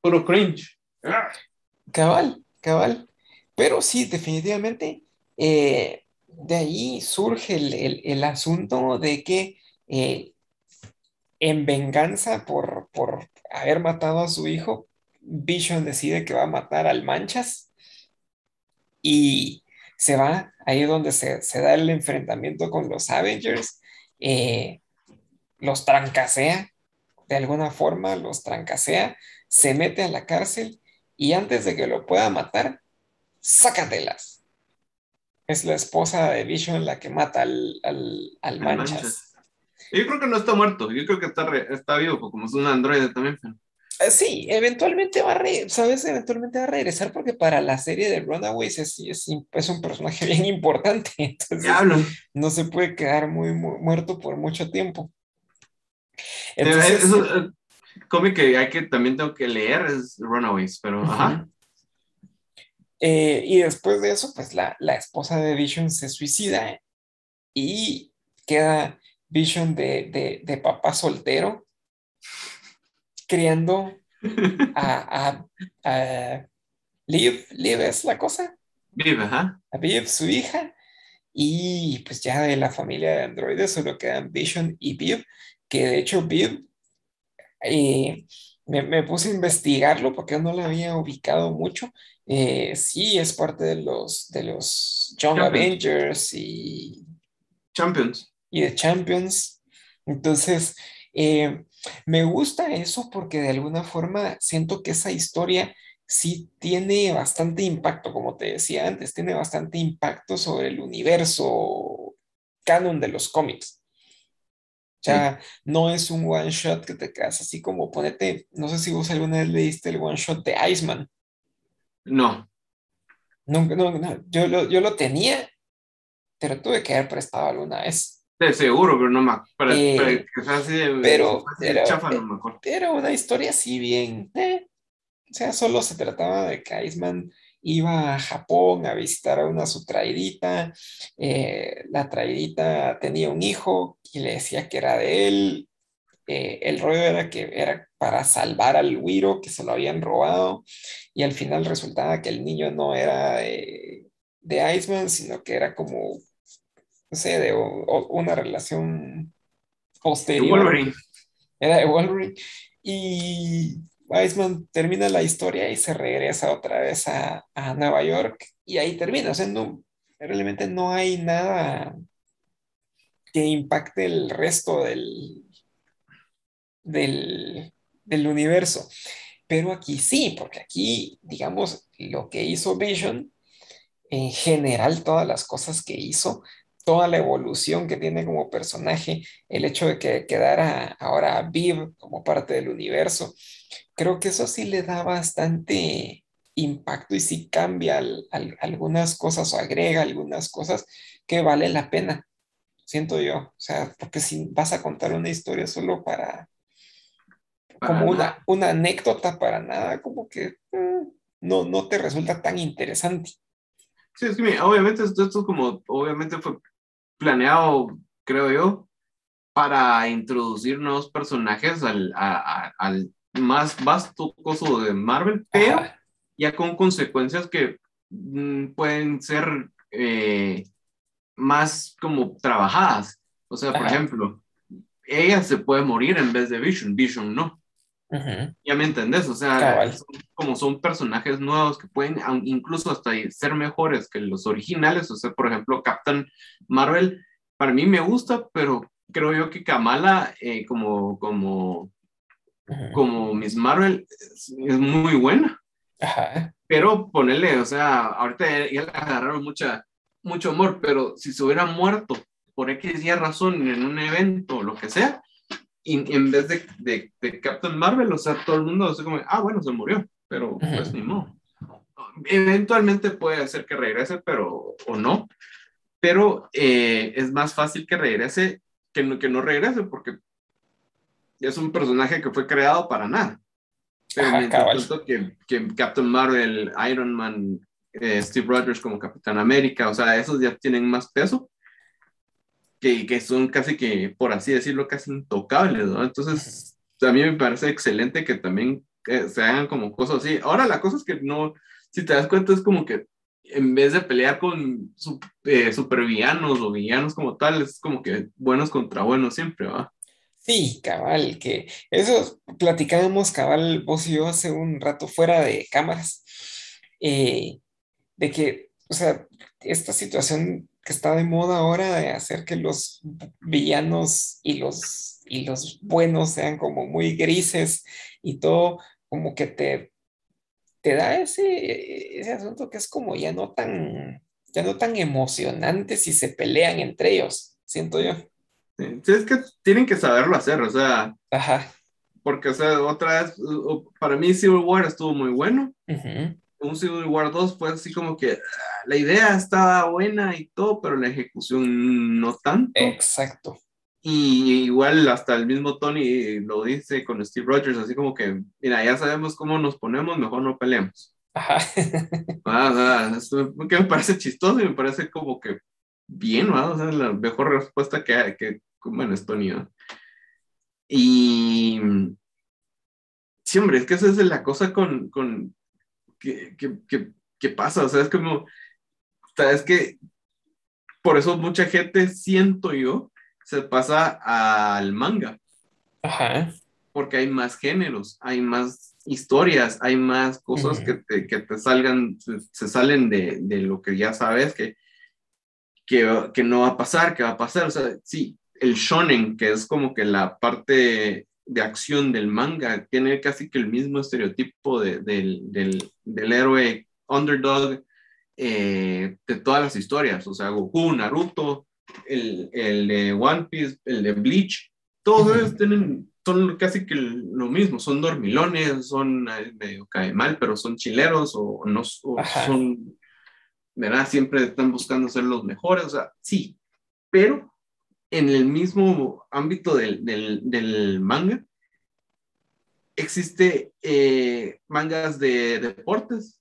puro cringe. Cabal, cabal. Pero sí, definitivamente, eh, de ahí surge el, el, asunto de que eh, en venganza por, por haber matado a su hijo, Vision decide que va a matar al Manchas y se va. Ahí donde se, se da el enfrentamiento con los Avengers, eh, los trancasea, de alguna forma los trancasea, se mete a la cárcel y antes de que lo pueda matar, sácatelas. Es la esposa de Vision la que mata al, al, Manchas. Yo creo que no está muerto, yo creo que está, está vivo, como es un androide también. Eh, sí, eventualmente va a ¿sabes? Eventualmente va a regresar porque para la serie de Runaways es, es, es un personaje bien importante. Entonces, no se puede quedar muy, muerto por mucho tiempo. Entonces, Eso, eh, cómic que hay que también tengo que leer es Runaways, pero ajá. Eh, y después de eso, pues la, esposa de Vision se suicida y queda Vision de, papá soltero, criando a, a, Liv, Liv es la cosa. Viv, ajá. A Viv, su hija. Y pues ya de la familia de androides solo quedan Vision y Viv, que de hecho Viv eh, me, me, puse a investigarlo porque no la había ubicado mucho eh, sí es parte de los, de los Young Avengers y Champions. Y de Champions. Entonces, eh, me gusta eso porque de alguna forma siento que esa historia sí tiene bastante impacto, como te decía antes, tiene bastante impacto sobre el universo canon de los cómics. O sea, no es un one shot que te quedas así como ponete, no sé si vos alguna vez leíste el one shot de Iceman. No. Nunca, no, no. Yo, lo, yo lo tenía, pero tuve que haber prestado alguna vez. De seguro, pero no me acuerdo. Eh, pero, era, era, una historia así bien. Eh. O sea, solo se trataba de que Iceman iba a Japón a visitar a una su traidita. Eh, la traidita tenía un hijo y le decía que era de él. Eh, el rollo era que era para salvar al Wiro que se lo habían robado y al final resultaba que el niño no era de, Iceman, sino que era como, no sé, de una relación posterior. Era de Wolverine. Y Iceman termina la historia y se regresa otra vez a, a Nueva York y ahí termina. O sea, realmente no hay nada que impacte el resto del, del, del universo. Pero aquí sí, porque aquí, digamos, lo que hizo Vision, en general, todas las cosas que hizo, toda la evolución que tiene como personaje, el hecho de que quedara ahora Viv como parte del universo, creo que eso sí le da bastante impacto y sí cambia algunas cosas o agrega algunas cosas que vale la pena, siento yo. O sea, porque si vas a contar una historia solo para, como una, una, anécdota para nada, como que mm, no, no te resulta tan interesante. Sí, es que obviamente esto, esto como, obviamente fue planeado, creo yo, para introducir nuevos personajes al, al más vasto coso de Marvel, pero ya con consecuencias que mm, pueden ser eh, más como trabajadas. O sea, por ejemplo, ella se puede morir en vez de Vision, Vision no. Ya me entendés, o sea, como son personajes nuevos que pueden incluso hasta ser mejores que los originales, o sea, por ejemplo, Captain Marvel, para mí me gusta, pero creo yo que Kamala eh, como, como, como Miss Marvel es, muy buena. Pero ponerle, o sea, ahorita ya le agarraron mucha, mucho amor, pero si se hubiera muerto por X y razón en un evento o lo que sea, y en vez de, de, de, Captain Marvel, o sea, todo el mundo así como, ah, bueno, se murió, pero pues ni modo. Eventualmente puede ser que regrese, pero o no. Pero eh, es más fácil que regrese que no, que no regrese, porque es un personaje que fue creado para nada. Pero Ajá, que, que, Captain Marvel, Iron Man, eh, Steve Rogers como Capitán América, o sea, esos ya tienen más peso que, que, son casi que, por así decirlo, casi intocables, ¿no? Entonces, a mí me parece excelente que también eh, se hagan como cosas así. Ahora, la cosa es que no, si te das cuenta, es como que en vez de pelear con eh, supervillanos o villanos como tal, es como que buenos contra buenos siempre, ¿va? Sí, cabal, que eso platicábamos, cabal, vos y yo hace un rato fuera de cámaras, eh, de que, o sea, esta situación que está de moda ahora de hacer que los villanos y los, y los buenos sean como muy grises y todo, como que te, te da ese, ese asunto que es como ya no tan, ya no tan emocionante si se pelean entre ellos, siento yo. Sí, es que tienen que saberlo hacer, o sea. Ajá. Porque, o sea, otra vez, para mí Civil War estuvo muy bueno. Un Civil War 2 fue así como que la idea estaba buena y todo, pero la ejecución no tanto. Exacto. Y igual hasta el mismo Tony lo dice con Steve Rogers, así como que, mira, ya sabemos cómo nos ponemos, mejor no peleemos. Ajá. Ah, que me parece chistoso y me parece como que bien, ¿no? O sea, la mejor respuesta que, que bueno, es Tony, Y sí, hombre, es que esa es la cosa con, con que, que, que, que pasa, o sea, es como es que por eso mucha gente, siento yo, se pasa al manga. Ajá. Porque hay más géneros, hay más historias, hay más cosas que, te, que, te, salgan, se, salen de, de, lo que ya sabes que, que, que, no va a pasar, que va a pasar. O sea, sí, el shonen, que es como que la parte de acción del manga, tiene casi que el mismo estereotipo de, del, del, del héroe underdog eh, de todas las historias, o sea, Goku, Naruto, el, el, de One Piece, el de Bleach, todos ellos tienen, son casi que lo mismo, son dormilones, son eh, medio cae mal, pero son chileros o, no son, ¿verdad? Siempre están buscando ser los mejores, o sea, sí, pero en el mismo ámbito del, del, del manga, existe eh, mangas de deportes,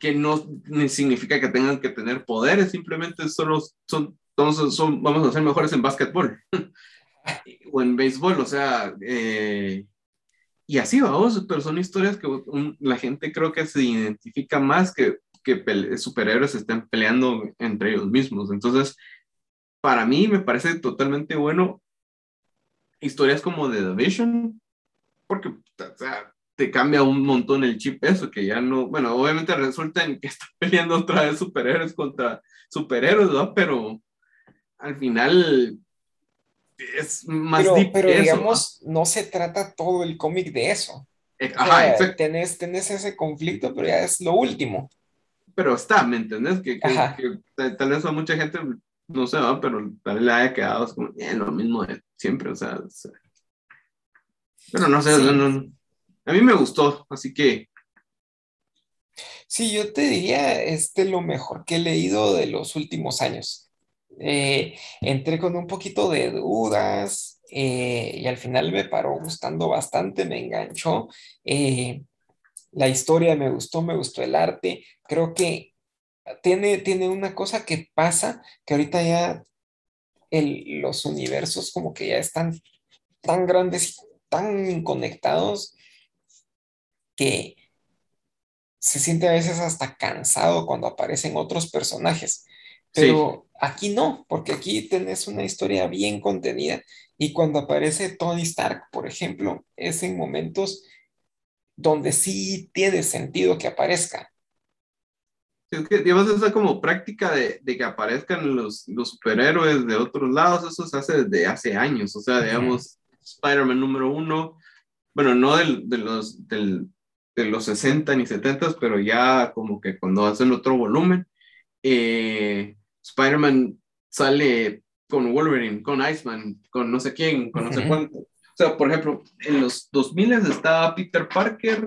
que no significa que tengan que tener poderes, simplemente solo son, son, vamos a ser mejores en básquetbol o en béisbol, o sea, eh, y así vamos, pero son historias que la gente creo que se identifica más que, que superhéroes estén peleando entre ellos mismos. Entonces, para mí me parece totalmente bueno historias como The Division, porque o sea, te cambia un montón el chip eso, que ya no, bueno, obviamente resulta en que está peleando otra vez superhéroes contra superhéroes, ¿no? Pero al final es más Pero, pero digamos, ¿no? se trata todo el cómic de eso. Eh, ajá, tenés, tenés, ese conflicto, pero ya es lo último. Pero está, ¿me entendés? Que, tal vez a mucha gente, no sé, ¿no? pero tal vez le haya quedado como, eh, lo mismo de siempre, o sea, pero no sé, no, a mí me gustó, así que... Sí, yo te diría, este lo mejor que he leído de los últimos años. Eh, entré con un poquito de dudas eh, y al final me paró gustando bastante, me enganchó. Eh, la historia me gustó, me gustó el arte. Creo que tiene, tiene una cosa que pasa, que ahorita ya los universos como que ya están tan grandes y tan conectados que se siente a veces hasta cansado cuando aparecen otros personajes. Sí, Pero aquí no, porque aquí tenés una historia bien contenida y cuando aparece Tony Stark, por ejemplo, es en momentos donde sí tiene sentido que aparezca. Es que digamos esa como práctica de, de que aparezcan los, los superhéroes de otros lados, eso se hace desde hace años, o sea, digamos, Spider-Man número uno, bueno, no del, de, los, del, de los 60 ni 70, pero ya como que cuando hacen otro volumen, eh, Spider-Man sale con Wolverine, con Iceman, con no sé quién, con no sé ujú, cuánto. O sea, por ejemplo, en los 2000 estaba Peter Parker,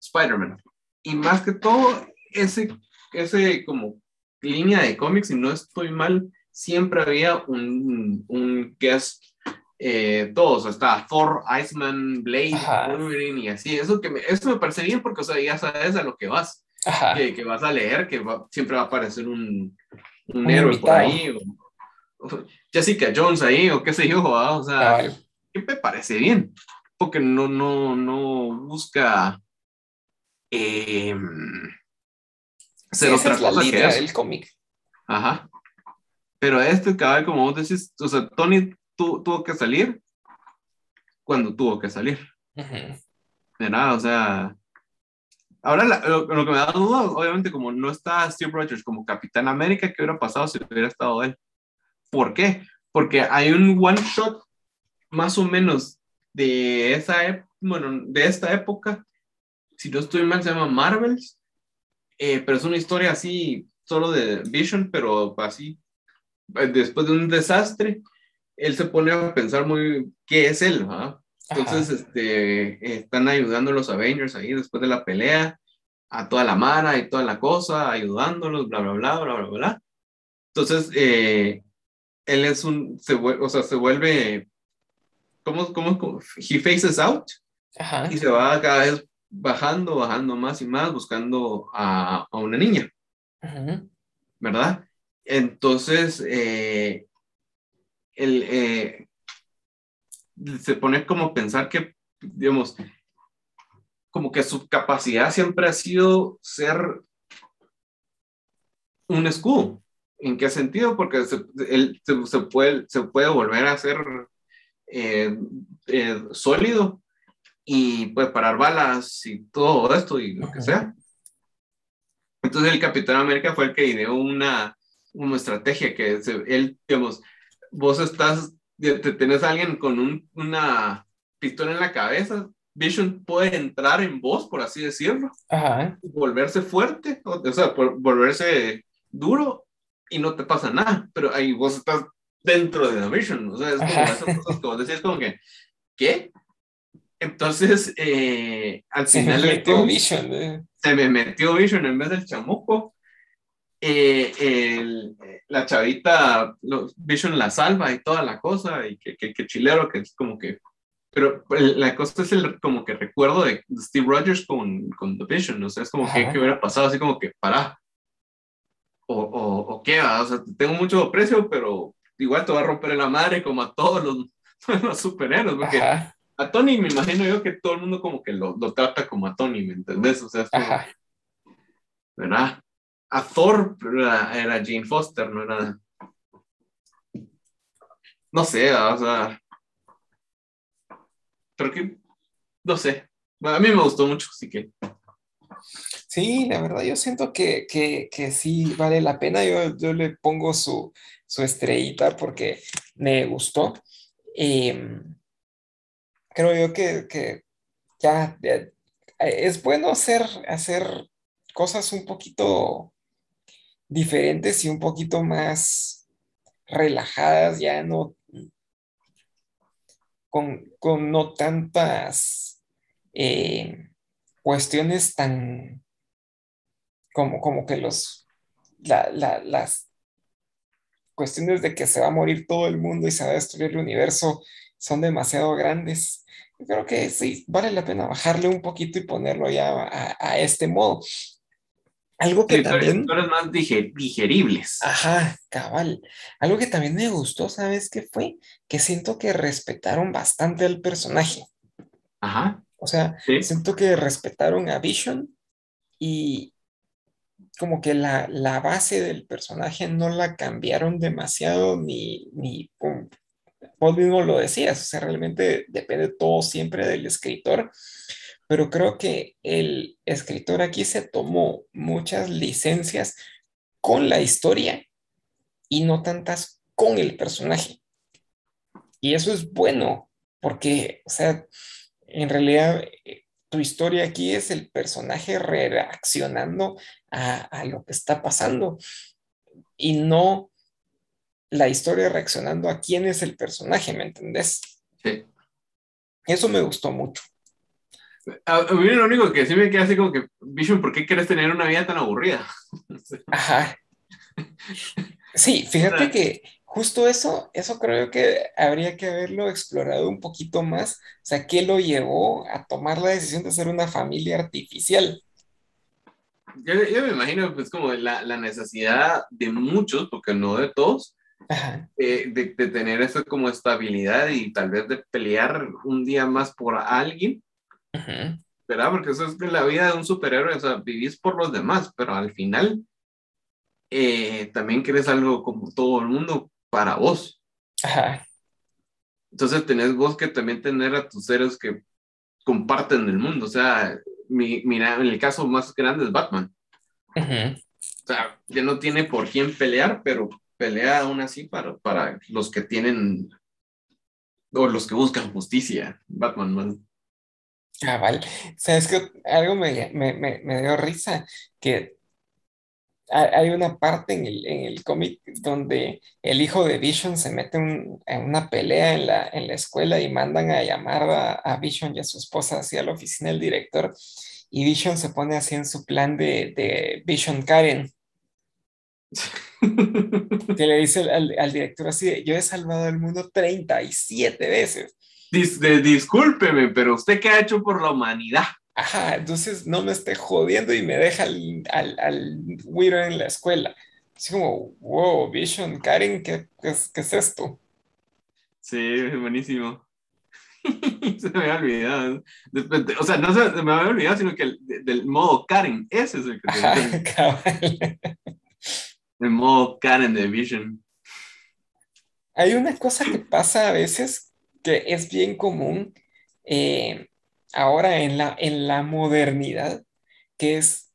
Spider-Man. Y más que todo, ese, ese como línea de cómics, si no estoy mal, siempre había un, un guest, eh, todos, estaba Thor, Iceman, Blade, Ajá, Wolverine y así. Eso, que me, eso me parece bien porque, o sea, ya sabes a lo que vas, que, que vas a leer, que va, siempre va a aparecer un, un un héroe por invitado, ahí, o, o Jessica Jones ahí, o qué sé yo, ¿va? o sea, que me parece bien, porque no, no, no busca eh, ser esa es otra la cosa línea del cómic. Ajá. Pero este cabal, como vos decís, o sea, Tony tu, tuvo que salir cuando tuvo que salir. Ujú, De nada, o sea. Ahora la- lo, lo que me da duda, obviamente, como no está Steve Rogers como Capitán América, ¿qué hubiera pasado si hubiera estado él? ¿Por qué? Porque hay un one shot más o menos de esa, bueno, de esta época, si no estoy mal, se llama Marvels, eh, pero es una historia así, solo de Vision, pero así, eh, después de un desastre, él se pone a pensar muy qué es él, ¿verdad? Entonces, Ajá, este, están ayudando los Avengers ahí después de la pelea, a toda la mara y toda la cosa, ayudándolos, bla, bla, bla, bla, bla, bla. Entonces, eh, él es un, se vuelve, o sea, se vuelve, ¿cómo, cómo, cómo? He faces out y ajá, se va cada vez bajando, bajando más y más, buscando a, a una niña, ¿verdad? Entonces, eh, él eh, se pone como a pensar que, digamos, como que su capacidad siempre ha sido ser un escudo. ¿En qué sentido? Porque se, él se, se puede, se puede volver a ser eh, eh, sólido y puede parar balas y todo esto y lo que sea. Entonces el Capitán América fue el que ideó una, una estrategia que se, él, digamos, vos estás, te tenés a alguien con un, una pistola en la cabeza, Vision puede entrar en vos, por así decirlo, ajá, volverse fuerte, o, o sea, por, volverse duro y no te pasa nada, pero ahí vos estás dentro de la Vision, o sea, es como ajá. esas cosas que vos decís como que, ¿qué? Entonces, eh, al Se me final metió Vision. eh. se me metió Vision en vez del chamuco. Eh, el, la chavita, Vision la salva y toda la cosa, y que, que, que chilero, que es como que. Pero la cosa es el como que recuerdo de Steve Rogers con, con The Vision, o sea, es como que, que hubiera pasado así como que para, o, o, o qué, ¿va? o sea, tengo mucho aprecio, pero igual te va a romper la madre como a todos los, los superhéroes, porque ajá, a Tony me imagino yo que todo el mundo como que lo, lo trata como a Tony, ¿me entendés? O sea, es como ajá. ¿verdad? A Thor era, era Jane Foster, no era, no sé, o sea, creo que, no sé, bueno, a mí me gustó mucho, así que, Sí, la verdad yo siento que, que, que sí vale la pena. Yo, yo le pongo su, su estrellita porque me gustó. Em, creo yo que, que ya eh, es bueno hacer, hacer cosas un poquito diferentes y un poquito más relajadas, ya no con, con no tantas eh, cuestiones tan como, como que los, la- la- las cuestiones de que se va a morir todo el mundo y se va a destruir el universo son demasiado grandes. Creo que sí, vale la pena bajarle un poquito y ponerlo ya a, a este modo. Algo que sí, también, más diger, digeribles. ajá, cabal, algo que también me gustó, ¿sabes qué fue? Que siento que respetaron bastante al personaje. Ajá, O sea, sí, siento que respetaron a Vision y como que la, la base del personaje no la cambiaron demasiado ni, ni vos mismo lo decías, o sea, realmente depende todo siempre del escritor, pero creo que el escritor aquí se tomó muchas licencias con la historia y no tantas con el personaje. Y eso es bueno, porque, o sea, en realidad eh, tu historia aquí es el personaje reaccionando a, lo que está pasando y no la historia reaccionando a quién es el personaje, ¿me entendés? Sí. Eso me gustó mucho. A, mí lo único que sí me queda así como que, Vision, ¿por qué quieres tener una vida tan aburrida? Ajá. Sí, fíjate que justo eso, eso creo que habría que haberlo explorado un poquito más. O sea, ¿qué lo llevó a tomar la decisión de ser una familia artificial? Yo, me imagino, pues, como la, la, necesidad de muchos, porque no de todos, eh, de, de, tener eso como estabilidad y tal vez de pelear un día más por alguien. ¿Verdad? Porque eso es la vida de un superhéroe, o sea, vivís por los demás, pero al final eh, también querés algo como todo el mundo para vos. Ajá. Entonces tenés vos que también tener a tus seres que comparten el mundo. O sea, mira, en el caso más grande es Batman. O sea, ya no tiene por quién pelear, pero pelea aún así para, para los que tienen o los que buscan justicia. Batman más. Ah, vale. Sabes que algo me, me, me dio risa, que hay una parte en el, en el cómic donde el hijo de Vision se mete en una pelea en la, en la escuela y mandan a llamar a, Vision y a su esposa hacia la oficina del director y Vision se pone así en su plan de, de Vision Karen. Que le dice al, director así, yo he salvado al mundo 37 veces. discúlpeme, pero usted qué ha hecho por la humanidad. Ajá, entonces no me esté jodiendo y me deja al, al, al en la escuela. Así como, wow, Vision, Karen, ¿qué, es, qué es esto? Sí, buenísimo. se me había olvidado. O sea, no se, me había olvidado, sino que el, del modo Karen, ese es el que Ajá, El modo Karen de Vision. Hay una cosa que pasa a veces que es bien común. Eh, ahora en la, en la modernidad, que es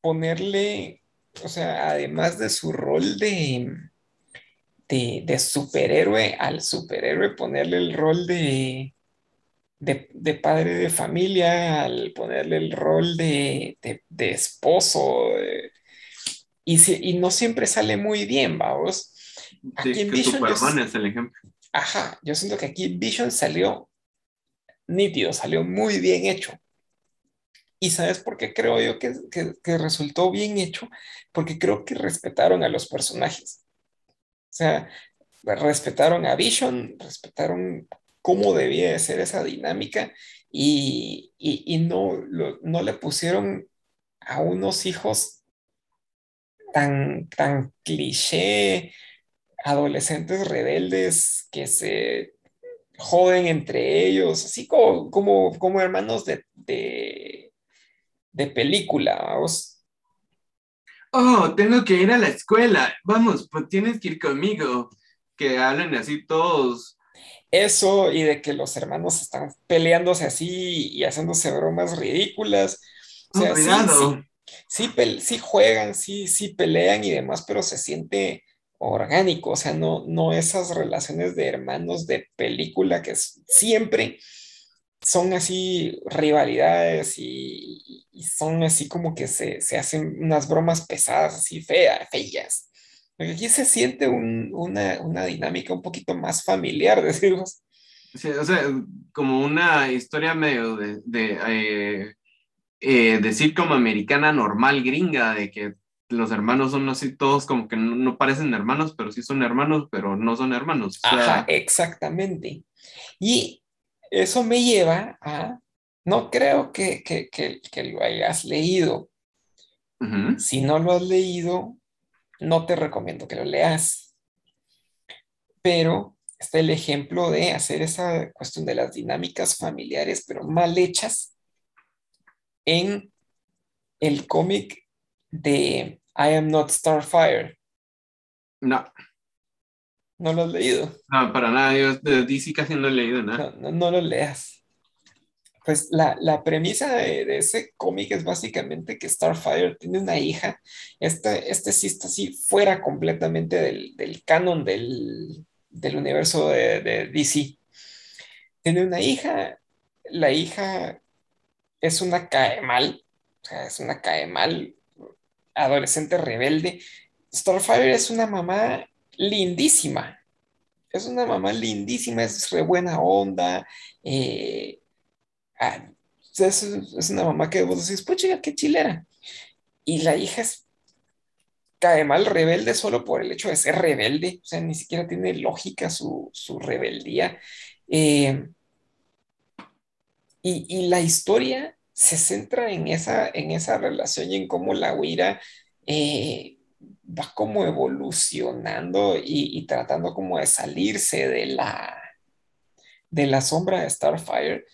ponerle, o sea, además de su rol de, de, superhéroe al superhéroe, ponerle el rol de, de, padre de familia, al ponerle el rol de, esposo. Y, y, no siempre sale muy bien, vamos. Aquí en Vision. es el ejemplo. Ajá, yo siento que aquí Vision salió nítido, salió muy bien hecho. ¿Y sabes por qué creo yo que, que, resultó bien hecho? Porque creo que respetaron a los personajes. O sea, respetaron a Vision, respetaron cómo debía de ser esa dinámica y, y, no, no le pusieron a unos hijos tan, tan cliché, adolescentes rebeldes que se joden entre ellos, así como, como, como hermanos de, de, de película, vamos. Oh, tengo que ir a la escuela. Vamos, pues tienes que ir conmigo. Que hablen así todos. Eso y de que los hermanos están peleándose así y haciéndose bromas ridículas. O sea, sí, sí, sí, juegan, sí, sí pelean y demás, pero se siente orgánico, o sea, no, no esas relaciones de hermanos de película que siempre son así rivalidades y, son así como que se, hacen unas bromas pesadas, así feas, feas. aquí se siente una, dinámica un poquito más familiar, decimos. Sí, o sea, como una historia medio de, de, eh, eh, decir como americana normal gringa, de que los hermanos son así todos como que no, parecen hermanos, pero sí son hermanos, pero no son hermanos. Ajá, exactamente. Y eso me lleva a, no creo que, lo hayas leído. Si no lo has leído, no te recomiendo que lo leas. Pero está el ejemplo de hacer esa cuestión de las dinámicas familiares, pero mal hechas en el cómic de I Am Not Starfire. No. ¿No lo has leído? No, para nada. Yo de DC casi no he leído nada. No, no, lo leas. Pues la, la premisa de, ese cómic es básicamente que Starfire tiene una hija. Este, este sí está así fuera completamente del, del canon del, del universo de, de, DC. Tiene una hija. La hija es una cae mal. O sea, es una cae mal adolescente rebelde. Starfire es una mamá lindísima. Es una mamá lindísima, es re buena onda. Eh, ah, es, una mamá que vos decís, pues qué chilera. Y la hija es cae mal rebelde solo por el hecho de ser rebelde. O sea, ni siquiera tiene lógica su, rebeldía. Eh, y, la historia se centra en esa, en esa relación y en cómo la huira eh, va como evolucionando y, tratando como de salirse de la, de la sombra de Starfire,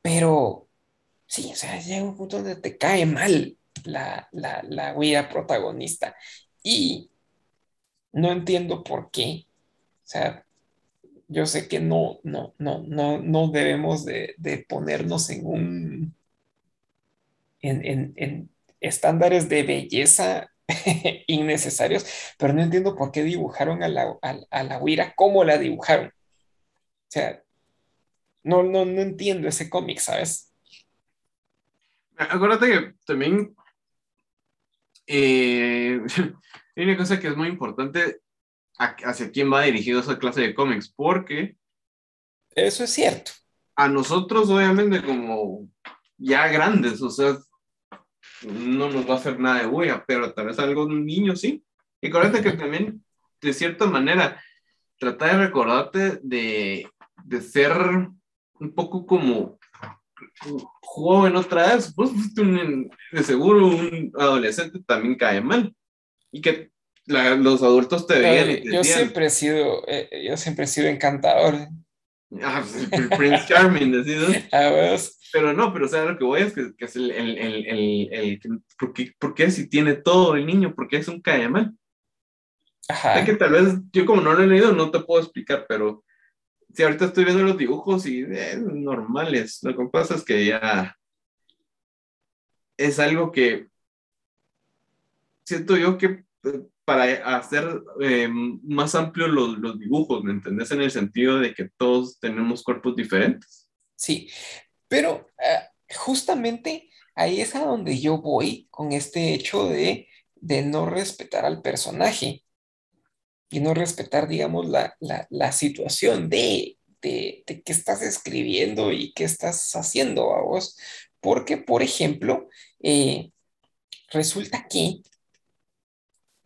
pero sí, o sea, llega un punto donde te cae mal la, la, la protagonista y no entiendo por qué. O sea, yo sé que no, no, no, no, no debemos de, ponernos en un, en, en estándares de belleza innecesarios, pero no entiendo por qué dibujaron a la, a, la Huira como la dibujaron. O sea, no, no, no entiendo ese cómic, ¿sabes? Acuérdate que también eh, hay una cosa que es muy importante hacia quién va dirigido esa clase de cómics, porque... Eso es cierto. A nosotros, obviamente, como ya grandes, o sea, no nos va a hacer nada de huella, pero tal vez algo un niño sí. Y acuérdate que también, de cierta manera, trata de recordarte de, de ser un poco como joven otra vez, pues de seguro un adolescente también cae mal. Y que los adultos te veían. yo siempre he sido, eh, yo siempre he sido encantador. Ah, pues, Prince Charming, decís. Ah, pero no, pero o sea, lo que voy es que, es el, el, el, el ¿por, qué, ¿por, qué, si tiene todo el niño? ¿Por qué es un cae mal? Ajá. que tal vez yo como no lo he leído no te puedo explicar, pero si ahorita estoy viendo los dibujos y eh, normales, lo que pasa es que ya es algo que siento yo que eh, para hacer eh, más amplios los, los, dibujos, ¿me entendés? En el sentido de que todos tenemos cuerpos diferentes. Sí, pero eh, justamente ahí es a donde yo voy con este hecho de, no respetar al personaje y no respetar, digamos, la, situación de, de, qué estás escribiendo y qué estás haciendo a vos. Porque, por ejemplo, eh, resulta que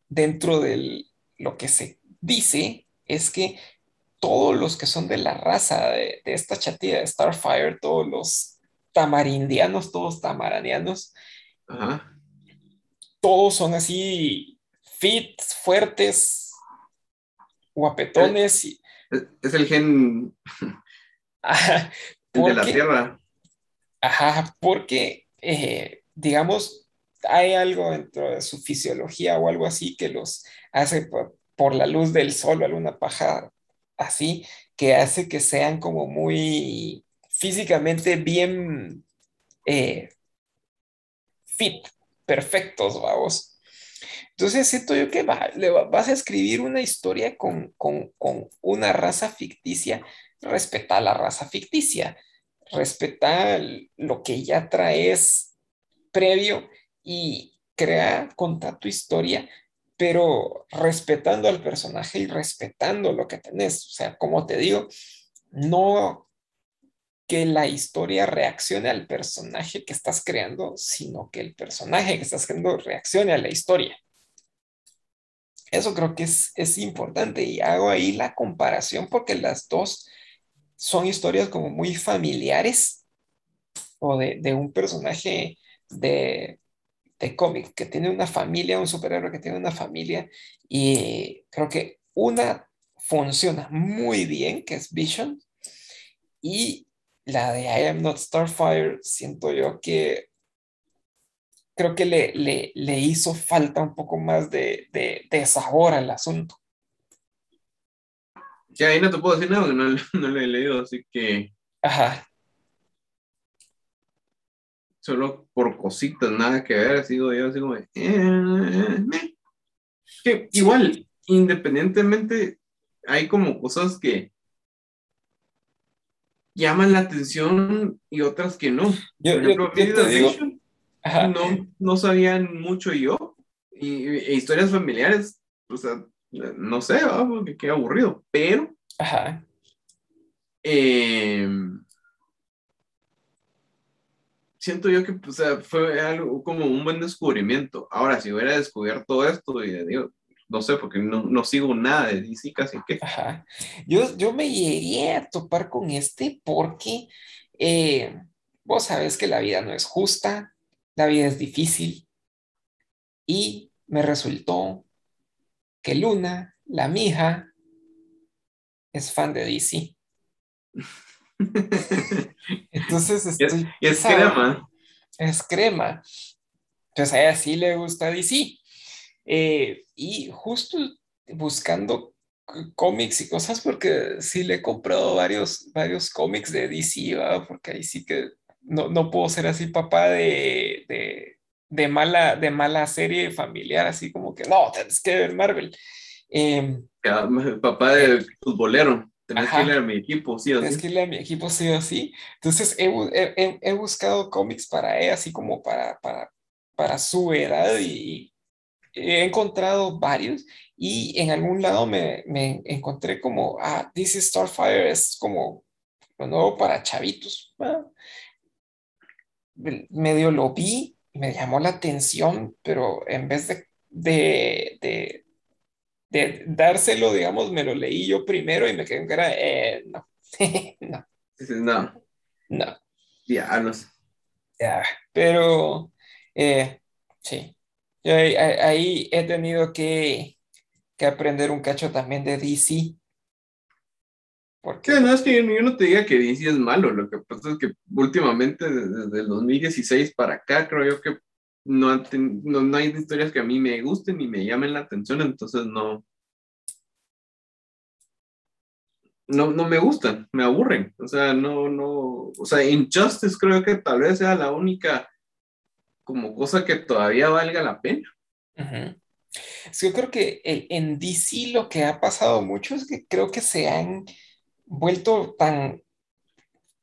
dentro de lo que se dice es que todos los que son de la raza de, esta chatilla de Starfire, todos los tamarindianos, todos tamaranianos, todos son así fit, fuertes, guapetones. Es, es el gen de la Tierra. Ajá, porque, eh, digamos, hay algo dentro de su fisiología o algo así que los hace por, la luz del sol o alguna paja así, que hace que sean como muy físicamente bien eh, fit, perfectos, vamos. Entonces siento yo que vas a escribir una historia con, con, una raza ficticia, respeta la raza ficticia, respeta lo que ya traes previo y crea, conta tu historia pero respetando al personaje y respetando lo que tenés. O sea, como te digo, no que la historia reaccione al personaje que estás creando, sino que el personaje que estás creando reaccione a la historia. Eso creo que es, es importante y hago ahí la comparación porque las dos son historias como muy familiares o de, de un personaje de, de cómic, que tiene una familia, un superhéroe que tiene una familia, y creo que una funciona muy bien, que es Vision, y la de I Am Not Starfire, siento yo que creo que le, le, le hizo falta un poco más de, de, de sabor al asunto. Ya ahí no te puedo decir nada, no, no lo he leído, así que. Ajá. Solo por cositas, nada que ver, sigo yo así como. Eh, que igual, independientemente, hay como cosas que llaman la atención y otras que no. Yo, yo, te digo, no, no sabían mucho yo. Y, e historias familiares, o sea, no sé, porque qué aburrido, pero. Ajá. Eh, siento yo que o sea, fue algo como un buen descubrimiento. Ahora, si hubiera descubierto esto, y digo, no sé, porque no, no, sigo nada de DC casi que. Ajá. Yo, yo me llegué a topar con este porque eh, vos sabes que la vida no es justa, la vida es difícil y me resultó que Luna, la mija, es fan de DC. Entonces estoy... Y es, crema. Es crema. Entonces a ella sí le gusta DC. Eh, y justo buscando cómics y cosas, porque sí le he comprado varios, varios cómics de DC, porque ahí sí que no, no puedo ser así papá de, de, de, mala, de mala serie familiar, así como que no, tienes que ver Marvel. Eh, papá de futbolero. Tenés que irle a mi equipo, sí o sí. Tienes que a mi equipo, sí o sí. Entonces he, he, he buscado cómics para él, así como para, para, para su edad y, he encontrado varios y en algún lado me, me encontré como, ah, This is Starfire es como lo nuevo para chavitos. medio lo vi, me llamó la atención, pero en vez de, de, de, de, dárselo, digamos, me lo leí yo primero y me quedé en cara, eh, no, no. No. No. Ya, no sé. Ya, pero eh, sí, yo ahí, he tenido que, que, aprender un cacho también de DC. Porque... no, es que yo, no te diga que DC es malo, lo que pasa es que últimamente, desde el 2016 para acá, creo yo que no, no, no, hay historias que a mí me gusten ni me llamen la atención, entonces no. No, no me gustan, me aburren. O sea, no, no. O sea, Injustice creo que tal vez sea la única como cosa que todavía valga la pena. yo creo que en DC lo que ha pasado mucho es que creo que se han vuelto tan,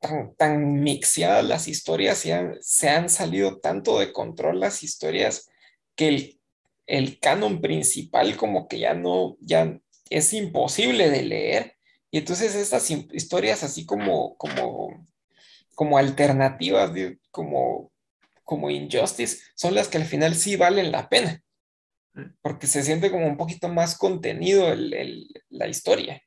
tan, tan mixeadas las historias y se han salido tanto de control las historias que el, el canon principal como que ya no, ya es imposible de leer. Y entonces estas historias así como, como, como alternativas, como como Injustice son las que al final sí valen la pena, porque se siente como un poquito más contenido el, la historia.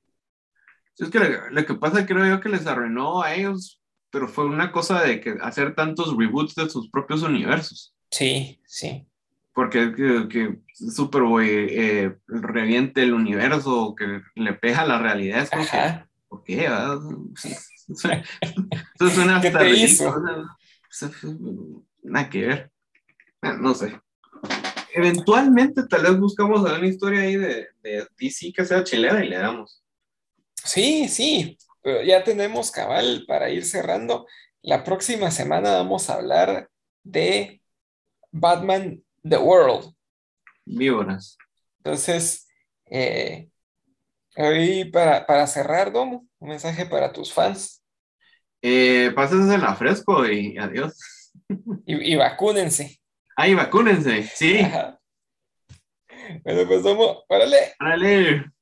Es que lo, que pasa creo yo que les arruinó a ellos, pero fue una cosa de que hacer tantos reboots de sus propios universos. Sí, sí. Porque que, que Superboy eh, reviente el universo, que le pega la realidad, es como que, ¿por qué? Eso suena hasta ¿Qué te hizo? nada que ver. Ah, no sé. Eventualmente tal vez buscamos una historia ahí de, de DC que sea chilena y le damos. Sí, sí, pero ya tenemos cabal para ir cerrando. La próxima semana vamos a hablar de Batman The World. Víboras. Entonces, eh, hoy para, para cerrar, Domo, un mensaje para tus fans. Eh, la fresco y adiós. Y, vacúnense. Ahí, vacúnense, sí. Bueno, pues vamos, órale. Órale.